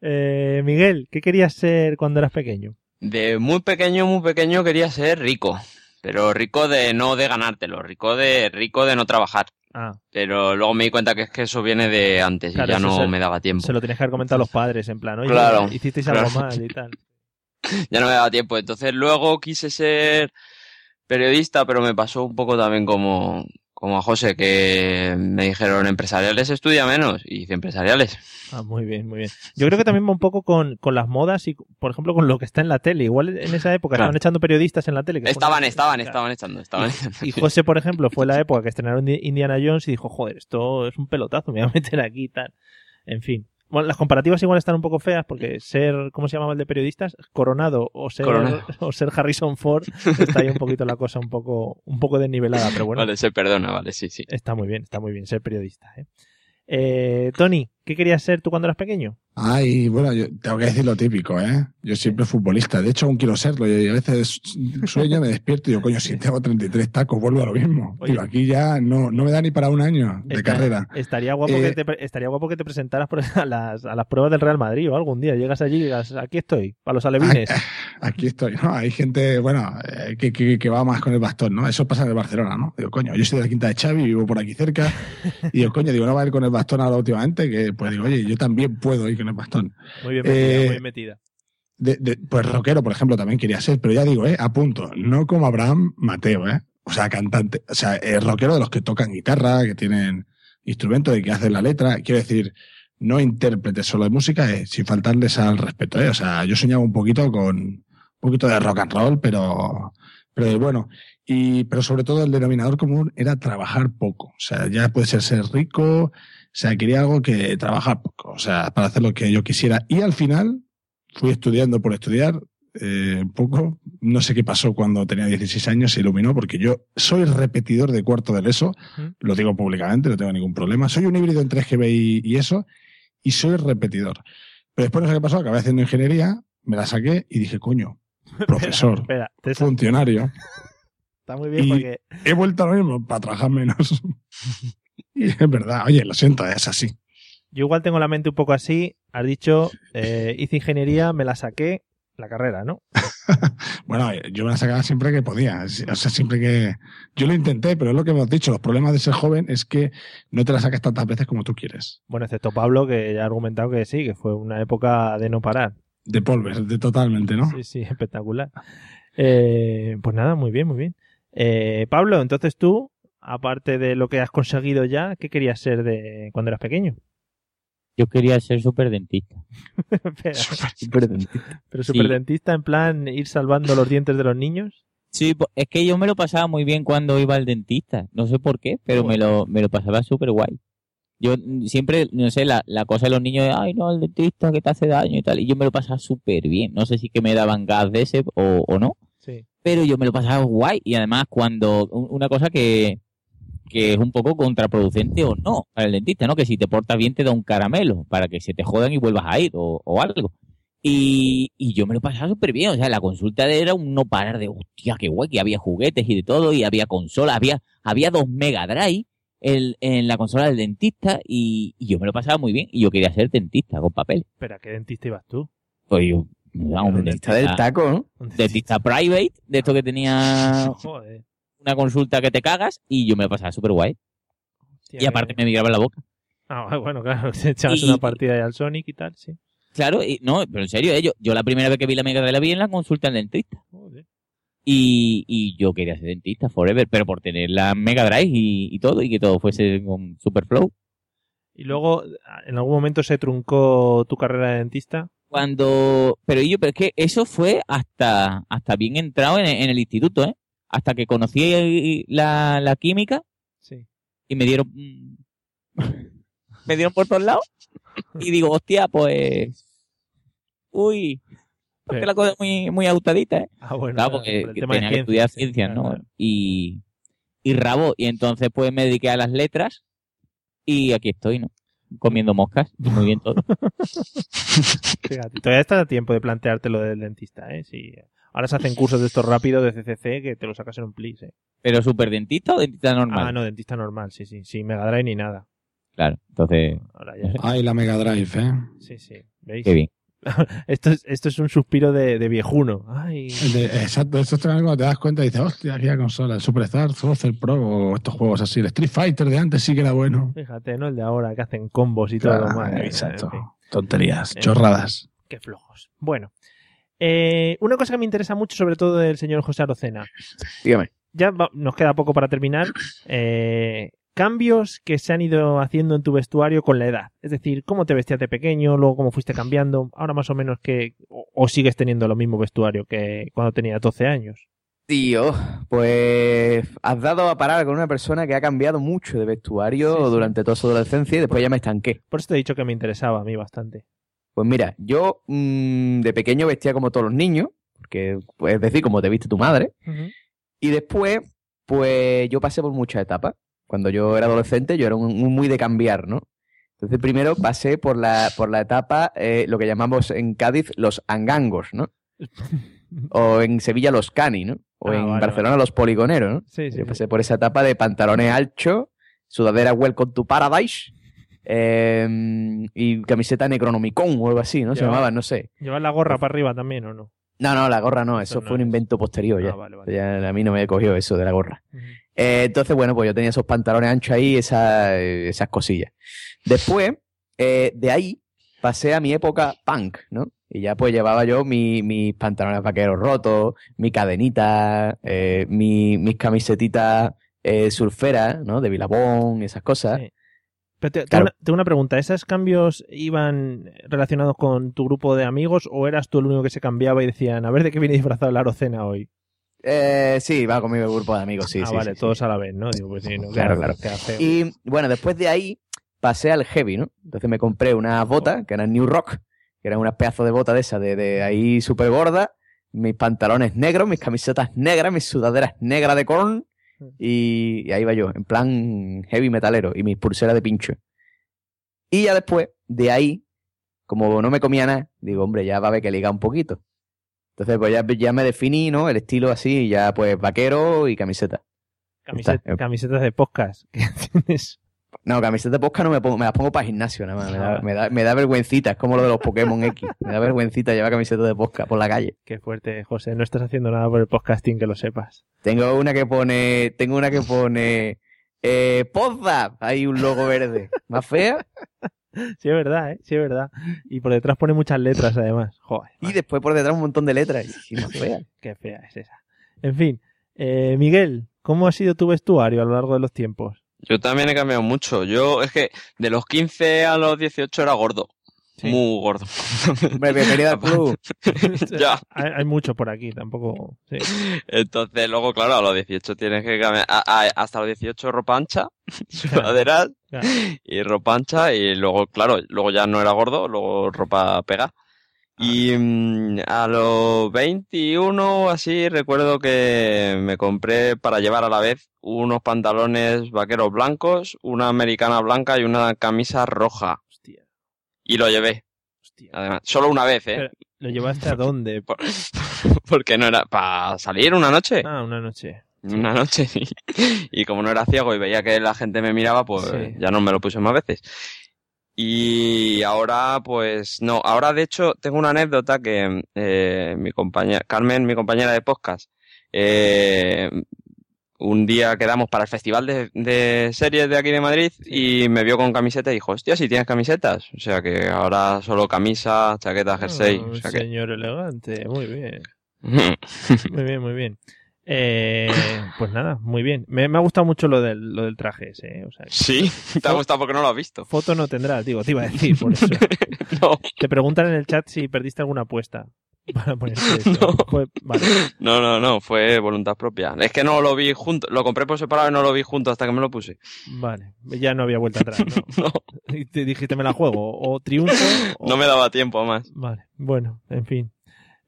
eh, Miguel, ¿qué querías ser cuando eras pequeño? De muy pequeño, muy pequeño quería ser rico. Pero rico de no de ganártelo, rico de rico de no trabajar. Ah, Pero luego me di cuenta que es que eso viene de antes y ya no se- me daba tiempo. se lo tenías que haber comentado a los padres, en plan, oye, Claro, hicisteis algo claro. mal y tal. Ya no me daba tiempo. Entonces luego quise ser periodista, pero me pasó un poco también como, como a José, que me dijeron empresariales estudia menos y hice empresariales. Ah, muy bien, muy bien. Yo creo que también va un poco con, con las modas y, por ejemplo, con lo que está en la tele. Igual en esa época Claro. estaban echando periodistas en la tele. que Estaban, una- estaban, estaban echando, estaban echando. Y José, por ejemplo, fue la época que estrenaron Di- Indiana Jones y dijo, joder, esto es un pelotazo, me voy a meter aquí y tal. En fin. Bueno, las comparativas igual están un poco feas porque ser, ¿cómo se llamaba el de periodistas? Coronado o ser, Coronado. o ser Harrison Ford está ahí un poquito la cosa un poco, un poco desnivelada, pero bueno, Vale, se perdona, vale, sí, sí. está muy bien, está muy bien ser periodista. ¿eh? Eh, Tony, ¿qué querías ser tú cuando eras pequeño? Ay, bueno, yo tengo que decir lo típico, ¿eh? Yo siempre futbolista. De hecho, aún quiero serlo. Y a veces sueño, me despierto y digo, coño, si tengo 33 tacos, vuelvo a lo mismo. Oye. Aquí ya no, no me da ni para un año de Está- carrera. Estaría guapo, Eh, que te, pre- estaría guapo que te presentaras a las, a las pruebas del Real Madrid o algún día. Llegas allí y digas, aquí estoy, para los alevines. Aquí estoy, ¿no? Hay gente, bueno, eh, que, que, que va más con el bastón, ¿no? Eso pasa en el Barcelona, ¿no? Digo, coño, yo soy de la quinta de Xavi, vivo por aquí cerca. Y digo, coño, digo, no va a ir con el bastón ahora últimamente, que pues digo, oye, yo también puedo ir con el bastón. Muy bien metida, Eh, muy bien metida. De, de- pues rockero, por ejemplo, también quería ser, pero ya digo, eh, a punto, no como Abraham Mateo, eh. O sea, cantante, o sea, eh, rockero de los que tocan guitarra, que tienen instrumentos y que hacen la letra. Quiero decir, no intérpretes solo de música, eh, sin faltarles al respeto, eh. O sea, yo soñaba un poquito con un poquito de rock and roll, pero, pero bueno. Y, pero sobre todo el denominador común era trabajar poco. O sea, ya puede ser ser rico, sea, quería algo que trabajar poco, o sea, para hacer lo que yo quisiera. Y al final fui estudiando por estudiar eh, un poco. No sé qué pasó cuando tenía 16 años, se iluminó, porque yo soy repetidor de cuarto del ESO, lo digo públicamente, no tengo ningún problema. Soy un híbrido entre GB y, y ESO, y soy repetidor. Pero después no sé qué pasó, acabé haciendo ingeniería, me la saqué y dije, coño, profesor, Espera, sa- funcionario. está muy bien y- porque He vuelto a lo mismo para trabajar menos. y es verdad, oye, lo siento, es así. yo igual tengo la mente un poco así. Has dicho, eh, hice ingeniería, me la saqué, la carrera, ¿no? Bueno, yo me la sacaba siempre que podía. O sea, siempre que. Yo lo intenté, pero es lo que hemos dicho. Los problemas de ser joven es que no te la sacas tantas veces como tú quieres. Bueno, excepto Pablo, que ya ha argumentado que sí, que fue una época de no parar. De polver, de totalmente, ¿no? Sí, sí, espectacular. Eh, pues nada, muy bien, muy bien. Eh, Pablo, entonces tú, aparte de lo que has conseguido ya, ¿qué querías ser de cuando eras pequeño? Yo quería ser superdentista. Espera, Superdentista. pero Sí. superdentista en plan ir salvando los dientes de los niños. Sí, es que yo me lo pasaba muy bien cuando iba al dentista. No sé por qué, pero me lo, me lo pasaba súper guay. Yo siempre, no sé, la, la cosa de los niños es, ay, no, el dentista que te hace daño y tal. Y yo me lo pasaba súper bien. No sé si que me daban gas de ese o, o no, Sí. pero yo me lo pasaba guay. Y además, cuando, un- una cosa que, que es un poco contraproducente o no para el dentista, ¿no? Que si te portas bien te da un caramelo para que se te jodan y vuelvas a ir o, o algo. Y, y yo me lo pasaba súper bien. O sea, la consulta era un no parar de, hostia, qué guay, que había juguetes y de todo, y había consolas, había, había dos Mega Drive en, en la consola del dentista, y, y yo me lo pasaba muy bien. Y yo quería ser dentista con papel. Espera, ¿qué dentista ibas tú? Pues yo, me daba un Dentista del taco, ¿no? Un dentista private, de esto que tenía Joder. Una consulta que te cagas, y yo me pasaba súper guay. hostia, Y aparte que- me migraba la boca. Ah, bueno, claro, te echabas Y- una partida ahí al Sonic y tal, sí. Claro, y, no, pero en serio, eh, yo, yo la primera vez que vi la Mega Drive la vi en la consulta del dentista. Joder. Y, y yo quería ser dentista forever, pero por tener la Mega Drive y, y todo, y que todo fuese con Superflow. Y luego, en algún momento se truncó tu carrera de dentista. Cuando, pero yo, pero es que eso fue hasta, hasta bien entrado en, en el instituto, ¿eh? Hasta que conocí la, la química Sí. y me dieron, me dieron por todos lados. Y digo, hostia, pues, uy, porque Sí. la cosa es muy, muy autadita, ¿eh? Ah, bueno, Claro, por porque el tema de tenía que estudiar ciencias, ¿no? claro. Y, y rabo. Y entonces pues me dediqué a las letras y aquí estoy, ¿no? Comiendo moscas. y Muy bien todo. Fíjate, todavía estás a tiempo de plantearte lo del dentista, ¿eh? Sí. Ahora se hacen cursos de estos rápidos de CCC que te lo sacas en un plis, ¿eh? ¿Pero super dentista o dentista normal? Ah, no, dentista normal, sí, sí. Sin Mega Drive ni nada. Claro, entonces, Ahora ya. Ay, la Mega Drive, ¿eh? Sí, sí. ¿Veis? qué bien. Esto es, esto es un suspiro de, de viejuno. Ay. De- exacto, eso es cuando te das cuenta y dices, hostia, aquella consola, el Superstar, Super Pro o estos juegos así. El Street Fighter de antes sí que era bueno. Fíjate, ¿no? El de ahora que hacen combos y Claro, todo. Madre mía, exacto. en fin. Tonterías, Eh, chorradas. Qué flojos. Bueno. Eh, una cosa que me interesa mucho, sobre todo del señor José Arocena. Dígame. Ya va- nos queda poco para terminar. Eh, cambios que se han ido haciendo en tu vestuario con la edad. Es decir, cómo te vestías de pequeño, luego cómo fuiste cambiando. Ahora más o menos que... O, o sigues teniendo lo mismo vestuario que cuando tenías 12 años. Tío, pues has dado a parar con una persona que ha cambiado mucho de vestuario Sí, sí. durante toda su adolescencia y después ya me estanqué. Por eso te he dicho que me interesaba a mí bastante. Pues mira, yo mm, de pequeño vestía como todos los niños, porque pues, es decir, como te viste tu madre, y después, pues yo pasé por muchas etapas. Cuando yo era adolescente, yo era un, un muy de cambiar, ¿no? Entonces primero pasé por la, por la etapa, eh, lo que llamamos en Cádiz los angangos, ¿no? O en Sevilla los cani, ¿no? O Ah, en vale, Barcelona los poligoneros, ¿no? Sí, sí, Yo sí. pasé por esa etapa de pantalones anchos, sudadera Welcome to Paradise eh, y camiseta Necronomicon o algo así, ¿no? Se llamaba, no sé. ¿Llevas la gorra para arriba también o no? No, no, la gorra no, eso Eso no fue un invento posterior ya. Ah, vale, vale. Ya a mí no me cogió eso de la gorra. Eh, entonces, bueno, pues yo tenía esos pantalones anchos ahí, esa- eh, esas cosillas. Después, eh, de ahí, pasé a mi época punk, ¿no? Y ya pues llevaba yo mi- mis pantalones vaqueros rotos, mi cadenita, eh, mi- mis camisetitas surferas, ¿no? De Bilabón, esas cosas. Sí. Pero te- tengo, una, tengo una pregunta. ¿Esos cambios iban relacionados con tu grupo de amigos o eras tú el único que se cambiaba y decían, a ver de qué viene disfrazado el Arocena hoy? Eh, sí, va conmigo el grupo de amigos, sí, ah, sí, vale, sí, sí. todos a la vez, ¿no? Digo, pues sí, no, Claro, claro. Y bueno, después de ahí pasé al heavy, ¿no? Entonces me compré unas botas, que eran New Rock, que eran unas pedazos de botas de esas, de, de ahí súper gordas, mis pantalones negros, mis camisetas negras, mis sudaderas negras de corn, y, y ahí va yo, en plan heavy metalero, y mis pulseras de pincho. Y ya después, de ahí, como no me comía nada, digo, hombre, ya va a haber que ligar un poquito. Entonces, pues ya, ya me definí, ¿no? El estilo así, ya pues vaquero y camiseta. Camiset- está. camisetas de podcast. que tienes. No, camisetas de posca no me pongo, me las pongo para gimnasio nada más. Me da, me da, me da vergüencita, es como lo de los Pokémon X. Me da vergüencita llevar camisetas de posca por la calle. Qué fuerte, José. No estás haciendo nada por el podcasting, que lo sepas. Tengo una que pone, tengo una que pone, eh, Podzap, hay un logo verde. ¿Más fea? Sí, es verdad, ¿eh? Sí, es verdad. Y por detrás pone muchas letras, además. Joder, Y después por detrás un montón de letras. Y más fea. qué fea es esa. En fin, eh, Miguel, ¿cómo ha sido tu vestuario a lo largo de los tiempos? Yo también he cambiado mucho. Yo es que de los 15 a los 18 era gordo. Sí. Muy gordo. Hombre, bienvenido al club. ya. Hay, hay mucho por aquí, tampoco. sí. Entonces, luego, claro, a los 18 tienes que cambiar. a- a- hasta los 18 ropa ancha, sudaderas Claro. y ropa ancha. Y luego, claro, luego ya no era gordo, luego ropa pega. Y mm, a los 21 así recuerdo que me compré para llevar a la vez unos pantalones vaqueros blancos, una americana blanca y una camisa roja. Hostia, Y lo llevé. hostia. Además, solo una vez, ¿eh? Pero, ¿Lo llevaste a dónde? Por- Porque no era para salir una noche. Ah, una noche. Una noche. Y, y como no era ciego y veía que la gente me miraba, pues Sí. ya no me lo puse más veces. Y ahora, pues no. Ahora, de hecho, tengo una anécdota que eh, mi compañera, Carmen, mi compañera de podcast, eh, un día quedamos para el festival de, de series de aquí de Madrid y me vio con camiseta y dijo, hostia, si tienes camisetas. O sea que ahora solo camisa, chaqueta, jersey. Ah, o sea que... Señor elegante, muy bien. Muy bien, muy bien. Eh, pues nada, muy bien. Me, me ha gustado mucho lo del, lo del traje ese. ¿eh? O sea, sí, te ha gustado porque no lo has visto. foto no tendrás, digo, te iba a decir por eso. No. Te preguntan en el chat si perdiste alguna apuesta. Para ponerte. No. Vale. No, no, no, fue voluntad propia. Es que no lo vi junto, lo compré por separado y no lo vi junto hasta que me lo puse. Vale, ya no había vuelta atrás, ¿no? No, Y te dijiste, me la juego, o triunfo, o... no me daba tiempo más. Vale, bueno, en fin.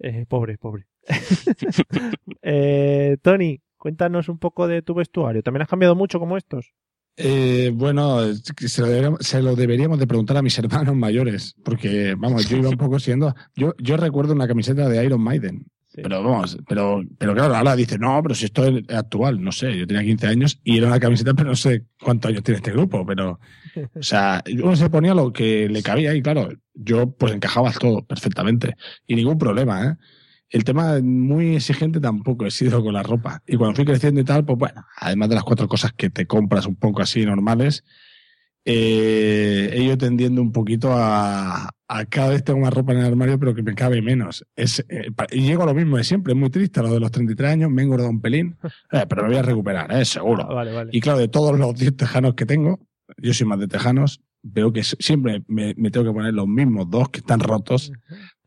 Eh, pobre, pobre. eh, Tony, cuéntanos un poco de tu vestuario. ¿También has cambiado mucho como estos? Eh, bueno, se lo, deberíamos, se lo deberíamos de preguntar a mis hermanos mayores, porque, vamos, yo iba un poco siendo... Yo, yo recuerdo una camiseta de Iron Maiden, Sí. pero vamos, pero, pero claro, ahora dice, no, pero si esto es actual, no sé, yo tenía 15 años y era una camiseta, pero no sé cuántos años tiene este grupo, pero, o sea, uno se ponía lo que le cabía y claro, yo pues encajaba todo perfectamente y ningún problema, ¿eh? El tema muy exigente tampoco he sido con la ropa. Y cuando fui creciendo y tal, pues bueno, además de las cuatro cosas que te compras un poco así normales, eh, he ido tendiendo un poquito a, a cada vez tengo más ropa en el armario, pero que me cabe menos. Es, eh, y llego a lo mismo de siempre, es muy triste, a lo de los 33 años, me he engordado un pelín, eh, pero me voy a recuperar, eh, seguro. Ah, vale, vale. Y claro, de todos los 10 tejanos que tengo, yo soy más de tejanos, veo que siempre me, me tengo que poner los mismos dos que están rotos,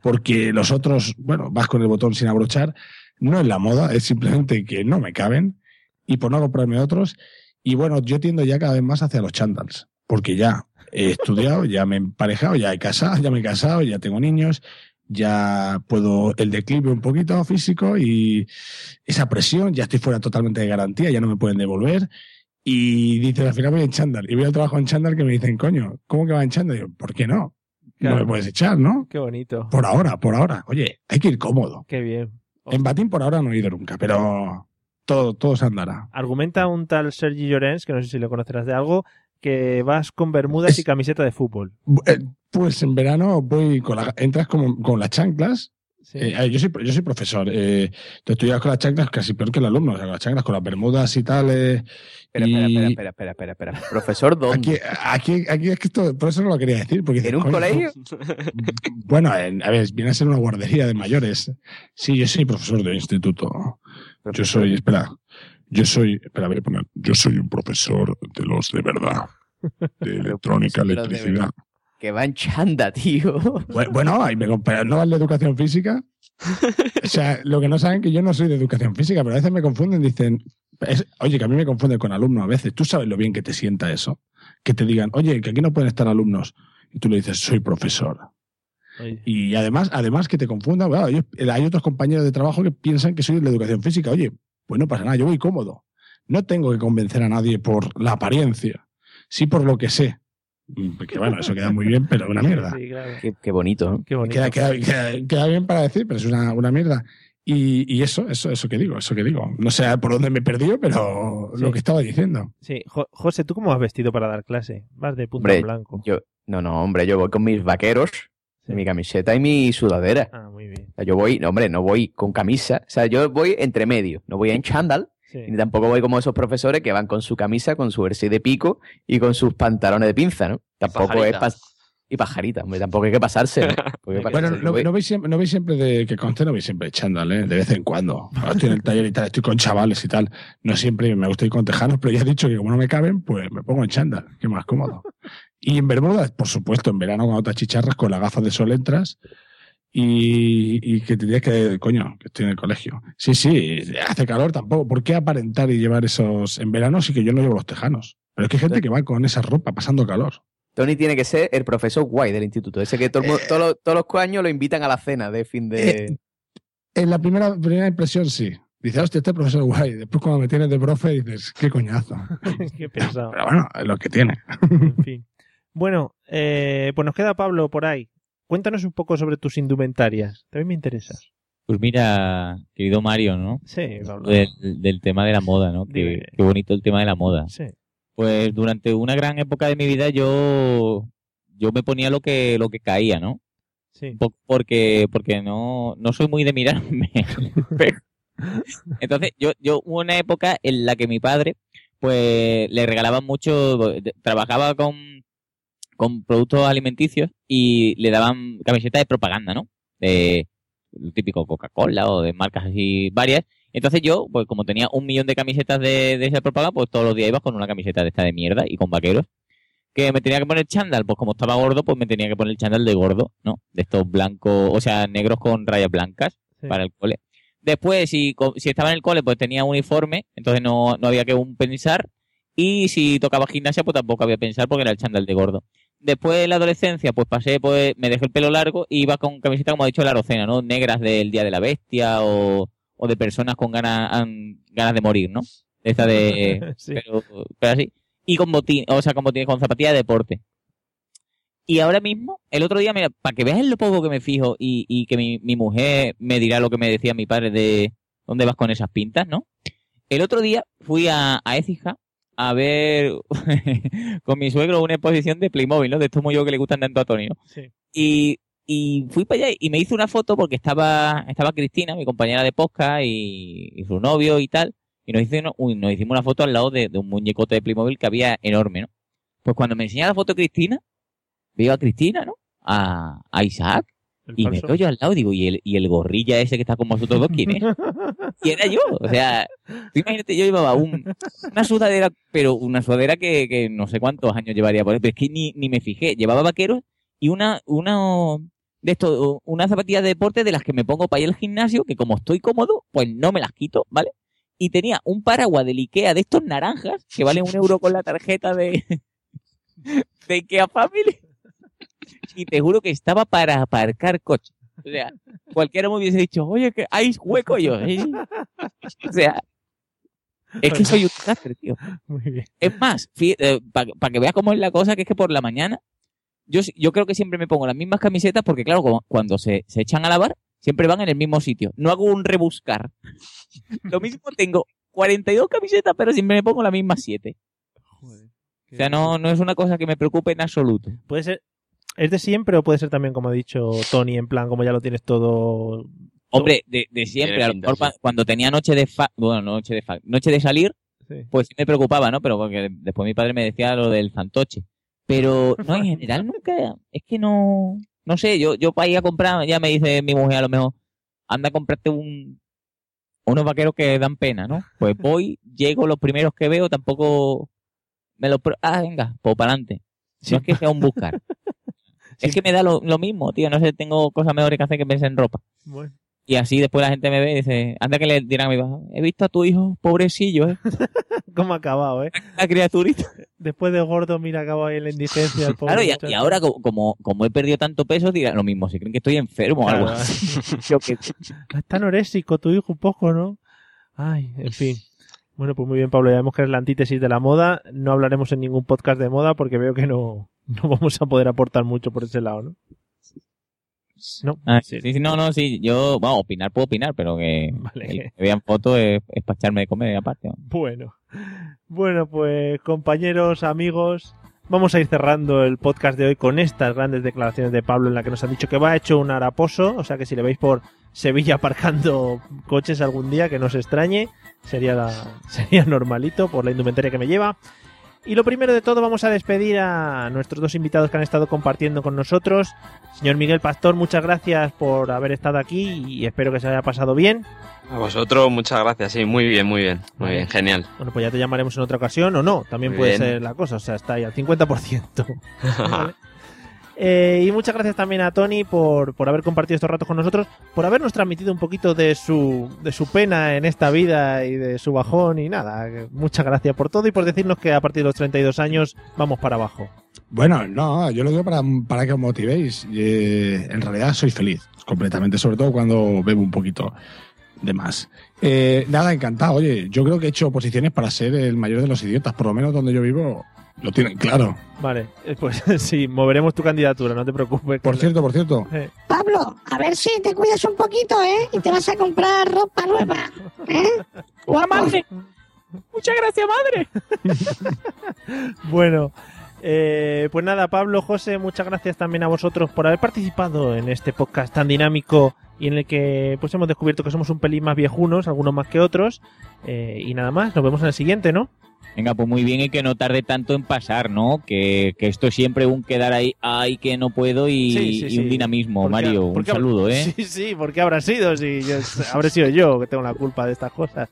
porque los otros, bueno, vas con el botón sin abrochar. No es la moda, es simplemente que no me caben y por no comprarme otros. Y bueno, yo tiendo ya cada vez más hacia los chandals, porque ya he estudiado, ya me he emparejado, ya he casado, ya me he casado, ya tengo niños, ya puedo el declive un poquito físico y esa presión, ya estoy fuera totalmente de garantía, ya no me pueden devolver. Y dicen, al final voy en chándal. Y voy al trabajo en chándal que me dicen, coño, ¿cómo que va en chándal? Y yo, ¿por qué no? Claro. No me puedes echar, ¿no? Qué bonito. Por ahora, por ahora. Oye, hay que ir cómodo. Qué bien. En batín por ahora no he ido nunca, pero todo, todo se andará. Argumenta un tal Sergi Llorens, que no sé si lo conocerás de algo, que vas con bermudas y camiseta de fútbol. Eh, Pues en verano voy con la, entras como, con las chanclas. Sí. Eh, eh, yo, soy, yo soy profesor. Eh, entonces tú llegas con las chanclas casi peor que el alumno. O sea, con las chanclas, con las bermudas y tal. eh, Espera, y- espera, espera, espera, espera, espera. Profesor, ¿dónde? Aquí, aquí, aquí es que esto, por eso no lo quería decir. Porque ¿En un colegio? Bueno, en- a ver, viene a ser una guardería de mayores. Sí, yo soy profesor de instituto. Yo soy, espera, yo soy, espera, voy a poner, yo soy un profesor de los de verdad. De electrónica, electricidad. Que va en chanda, tío. Bu- Bueno, ahí me compara- ¿no vale educación física? O sea, lo que no saben que yo no soy de educación física, pero a veces me confunden, dicen, es- oye, que a mí me confunden con alumnos a veces. ¿Tú sabes lo bien que te sienta eso? Que te digan, oye, que aquí no pueden estar alumnos. Y tú le dices, soy profesor. Oye, Y además, además que te confunda, bueno, ellos- hay otros compañeros de trabajo que piensan que soy de educación física. Oye, pues no pasa nada, yo voy cómodo. No tengo que convencer a nadie por la apariencia, sí por lo que sé. Mm, Que bueno, eso queda muy bien, pero una mierda. sí, claro. Qué, qué bonito, ¿no? Qué bonito. Queda, queda- queda- queda bien para decir, pero es una, una mierda. Y, y eso, eso, eso que digo, eso que digo. No sé por dónde me he perdido, pero Sí. lo que estaba diciendo. Sí, Jo- José, ¿tú cómo has vestido para dar clase? Vas de punta Hombre, en blanco. Yo, no, no, hombre, yo voy con mis vaqueros, Sí. mi camiseta y mi sudadera. Ah, muy bien. O sea, yo voy, no, hombre, no voy con camisa. O sea, yo voy entre medio. No voy en chándal, Sí. ni tampoco voy como esos profesores que van con su camisa, con su jersey de pico y con sus pantalones de pinza, ¿no? Tampoco es pas- Y pajarita, hombre, tampoco hay que pasarse, ¿no? Bueno, no, veis siempre, no veis siempre de que conste, no veis siempre chándal, ¿eh? de vez en cuando. Ahora estoy en el taller y tal, estoy con chavales y tal. No siempre me gusta ir con tejanos, pero ya he dicho que como no me caben, pues me pongo en chándal, que es más cómodo. Y en Bermudas, por supuesto, en verano cuando te achicharras con las gafas de sol entras y, y que te tienes que, coño, que estoy en el colegio. Sí, sí, hace calor tampoco. ¿Por qué aparentar y llevar esos en verano si que yo no llevo los tejanos? Pero es que hay gente que va con esa ropa pasando calor. Tony tiene que ser el profesor guay del instituto. Ese que todo mundo- todos, los, todos los años lo invitan a la cena de fin de... Eh, En la primera, primera impresión, sí. Dice, hostia, este profesor guay. Después, cuando me tienes de profe, dices, qué coñazo. Qué pesado. Pero bueno, es lo que tiene. En fin. Bueno, eh, pues nos queda Pablo por ahí. Cuéntanos un poco sobre tus indumentarias. También me interesa. Pues mira, querido Mario, ¿no? Sí, Pablo. Del, del tema de la moda, ¿no? Qué, qué bonito el tema de la moda. Sí. Pues durante una gran época de mi vida yo, yo me ponía lo que, lo que caía, ¿no? Sí. Porque, porque no, no soy muy de mirarme. Entonces, yo, yo hubo una época en la que mi padre, pues, le regalaban mucho, trabajaba con, con productos alimenticios y le daban camisetas de propaganda, ¿no? De lo típico Coca-Cola o de marcas así varias. Entonces yo, pues como tenía un millón de camisetas de, de esa propaganda, pues todos los días iba con una camiseta de esta de mierda y con vaqueros. Que me tenía que poner chándal, pues como estaba gordo, pues me tenía que poner el chándal de gordo, ¿no? De estos blancos, o sea, negros con rayas blancas Sí. para el cole. Después, si, si estaba en el cole, pues tenía uniforme, entonces no, no había que un pensar. Y si tocaba gimnasia, pues tampoco había que pensar porque era el chándal de gordo. Después de la adolescencia, pues pasé, pues me dejé el pelo largo y iba con camiseta, como ha dicho la Rocena, ¿no? Negras del Día de la Bestia o, o de personas con ganas, an- ganas de morir, ¿no? Esta de... Sí. pero, pero así. Y con botín, o sea, con botín, con zapatillas de deporte. Y ahora mismo, el otro día, mira, para que veas lo poco que me fijo y, y que mi, mi mujer me dirá lo que me decía mi padre de dónde vas con esas pintas, ¿no? El otro día fui a, a Écija a ver con mi suegro una exposición de Playmobil, ¿no? De estos yo que le gustan tanto a Tony, ¿no? Sí. Y, y fui para allá y me hice una foto porque estaba, estaba Cristina, mi compañera de podcast, y, y su novio y tal. Y nos, hizo, uy, nos hicimos una foto al lado de, de un muñecote de Playmobil que había enorme, ¿no? Pues cuando me enseñaba la foto de Cristina, veo a Cristina, ¿no? A, a Isaac. El Y me falso. quedo yo al lado y digo, ¿y el, y el gorrilla ese que está con vosotros dos quién es? Y era yo. O sea, tú imagínate, yo llevaba un, una sudadera, pero una sudadera que, que no sé cuántos años llevaría por ahí, pero es que ni, ni me fijé. Llevaba vaqueros y una, una, de esto, unas zapatillas de deporte de las que me pongo para ir al gimnasio, que como estoy cómodo, pues no me las quito, ¿vale? Y tenía un paraguas del Ikea de estos naranjas, que vale un euro con la tarjeta de, de Ikea Family. Y te juro que estaba para aparcar coche. O sea, cualquiera me hubiese dicho, oye, que hay hueco yo. ¿eh? O sea, es que soy un desastre, tío. Muy bien. Es más, para que veas cómo es la cosa, que es que por la mañana, yo, yo creo que siempre me pongo las mismas camisetas porque, claro, como- cuando se, se echan a lavar, siempre van en el mismo sitio. No hago un rebuscar. Lo mismo tengo 42 camisetas, pero siempre me pongo las mismas 7. O sea, no, no es una cosa que me preocupe en absoluto. Puede ser. ¿Es de siempre o puede ser también, como ha dicho Tony, en plan, como ya lo tienes todo. Hombre, de, de siempre, a lo pinta, mejor sí. cuando tenía noche de fa bueno, no noche de fa noche de salir, Sí. pues sí me preocupaba, ¿no? Pero porque después mi padre me decía lo del fantoche. Pero no, en general nunca, es que no, no sé, yo, yo para ir a comprar, ya me dice mi mujer a lo mejor, anda a comprarte un, unos vaqueros que dan pena, ¿no? Pues voy, llego, los primeros que veo, tampoco me los, pro- ah, venga, pues para adelante. No es que sea un buscar. Es que me da lo, lo mismo, tío, no sé, tengo cosas mejores que hacer que pensar en ropa. Bueno. Y así después la gente me ve y dice, anda que le dirán a mi he visto a tu hijo, pobrecillo, ¿eh? ¿Cómo ha acabado, eh? La criaturita. Después de gordo, mira, acabado ahí la indigencia. el pobre Claro, y, ahora co- como, como he perdido tanto peso, dirán lo mismo, si creen que estoy enfermo o algo así. Yo qué sé. Es tan orésico tu hijo un poco, ¿no? Ay, en fin. Bueno, pues muy bien, Pablo. Ya vemos que es la antítesis de la moda. No hablaremos en ningún podcast de moda porque veo que no, no vamos a poder aportar mucho por ese lado, ¿no? No. Ah, sí, sí, no, no, sí, yo, bueno, opinar puedo opinar, pero que, Vale. que vean fotos es, es para echarme de comer aparte. ¿no? Bueno. Bueno, pues compañeros, amigos, vamos a ir cerrando el podcast de hoy con estas grandes declaraciones de Pablo en la que nos ha dicho que va hecho un haraposo, o sea que si le veis por Sevilla aparcando coches algún día, que no se extrañe, sería, la- sería normalito por la indumentaria que me lleva. Y lo primero de todo, vamos a despedir a nuestros dos invitados que han estado compartiendo con nosotros. Señor Miguel Pastor, muchas gracias por haber estado aquí y espero que se haya pasado bien. A vosotros, muchas gracias. Sí, muy bien, muy bien. Muy bien, genial. Bueno, pues ya te llamaremos en otra ocasión o no, también Muy puede bien. ser la cosa, o sea, está ahí al 50%. Vale. Eh, y muchas gracias también a Tony por, por haber compartido estos ratos con nosotros, por habernos transmitido un poquito de su, de su pena en esta vida y de su bajón y nada. Muchas gracias por todo y por decirnos que a partir de los 32 años vamos para abajo. Bueno, no, yo lo digo para, para que os motivéis. Eh, en realidad soy feliz, completamente, sobre todo cuando bebo un poquito de más. Eh, nada, encantado. Oye, yo creo que he hecho oposiciones para ser el mayor de los idiotas, por lo menos donde yo vivo lo tienen claro. Vale, eh, pues sí, moveremos tu candidatura, no te preocupes. Por cierto, por cierto, Eh, Pablo, a ver si te cuidas un poquito, ¿eh? Y te vas a comprar ropa nueva, ¿eh? ¡Guau, madre! ¡Muchas gracias, madre! Bueno, eh, pues nada, Pablo, José, muchas gracias también a vosotros por haber participado en este podcast tan dinámico y en el que pues hemos descubierto que somos un pelín más viejunos, algunos más que otros. Eh, y nada más, nos vemos en el siguiente, ¿no? Venga, pues muy bien y que no tarde tanto en pasar, ¿no? Que, que esto es siempre un quedar ahí, ay, que no puedo y, Sí, sí, y sí. un dinamismo, ¿Por qué- Mario. Un saludo, ¿eh? Sí, sí, porque habrá sido, si yo, habré sido yo que tengo la culpa de estas cosas.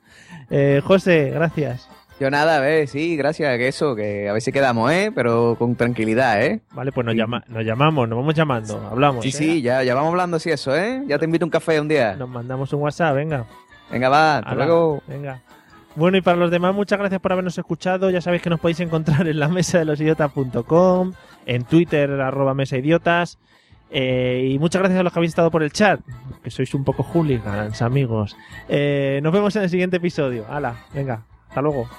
Eh, José, gracias. Yo nada, a ver, sí, gracias, que eso, que a ver si quedamos, ¿eh? Pero con tranquilidad, ¿eh? Vale, pues nos, Sí. llama, nos llamamos, nos vamos llamando, hablamos. Sí, ¿eh? sí, ya, ya vamos hablando así eso, ¿eh? Ya te invito a un café un día. Nos mandamos un WhatsApp, venga. Venga, va, hasta luego. Venga. Bueno, y para los demás, muchas gracias por habernos escuchado. Ya sabéis que nos podéis encontrar en la mesa de los idiotas.com, en Twitter, arroba mesa idiotas. Eh, y muchas gracias a los que habéis estado por el chat, que sois un poco hooligans, amigos. Eh, nos vemos en el siguiente episodio. Hala, venga, hasta luego.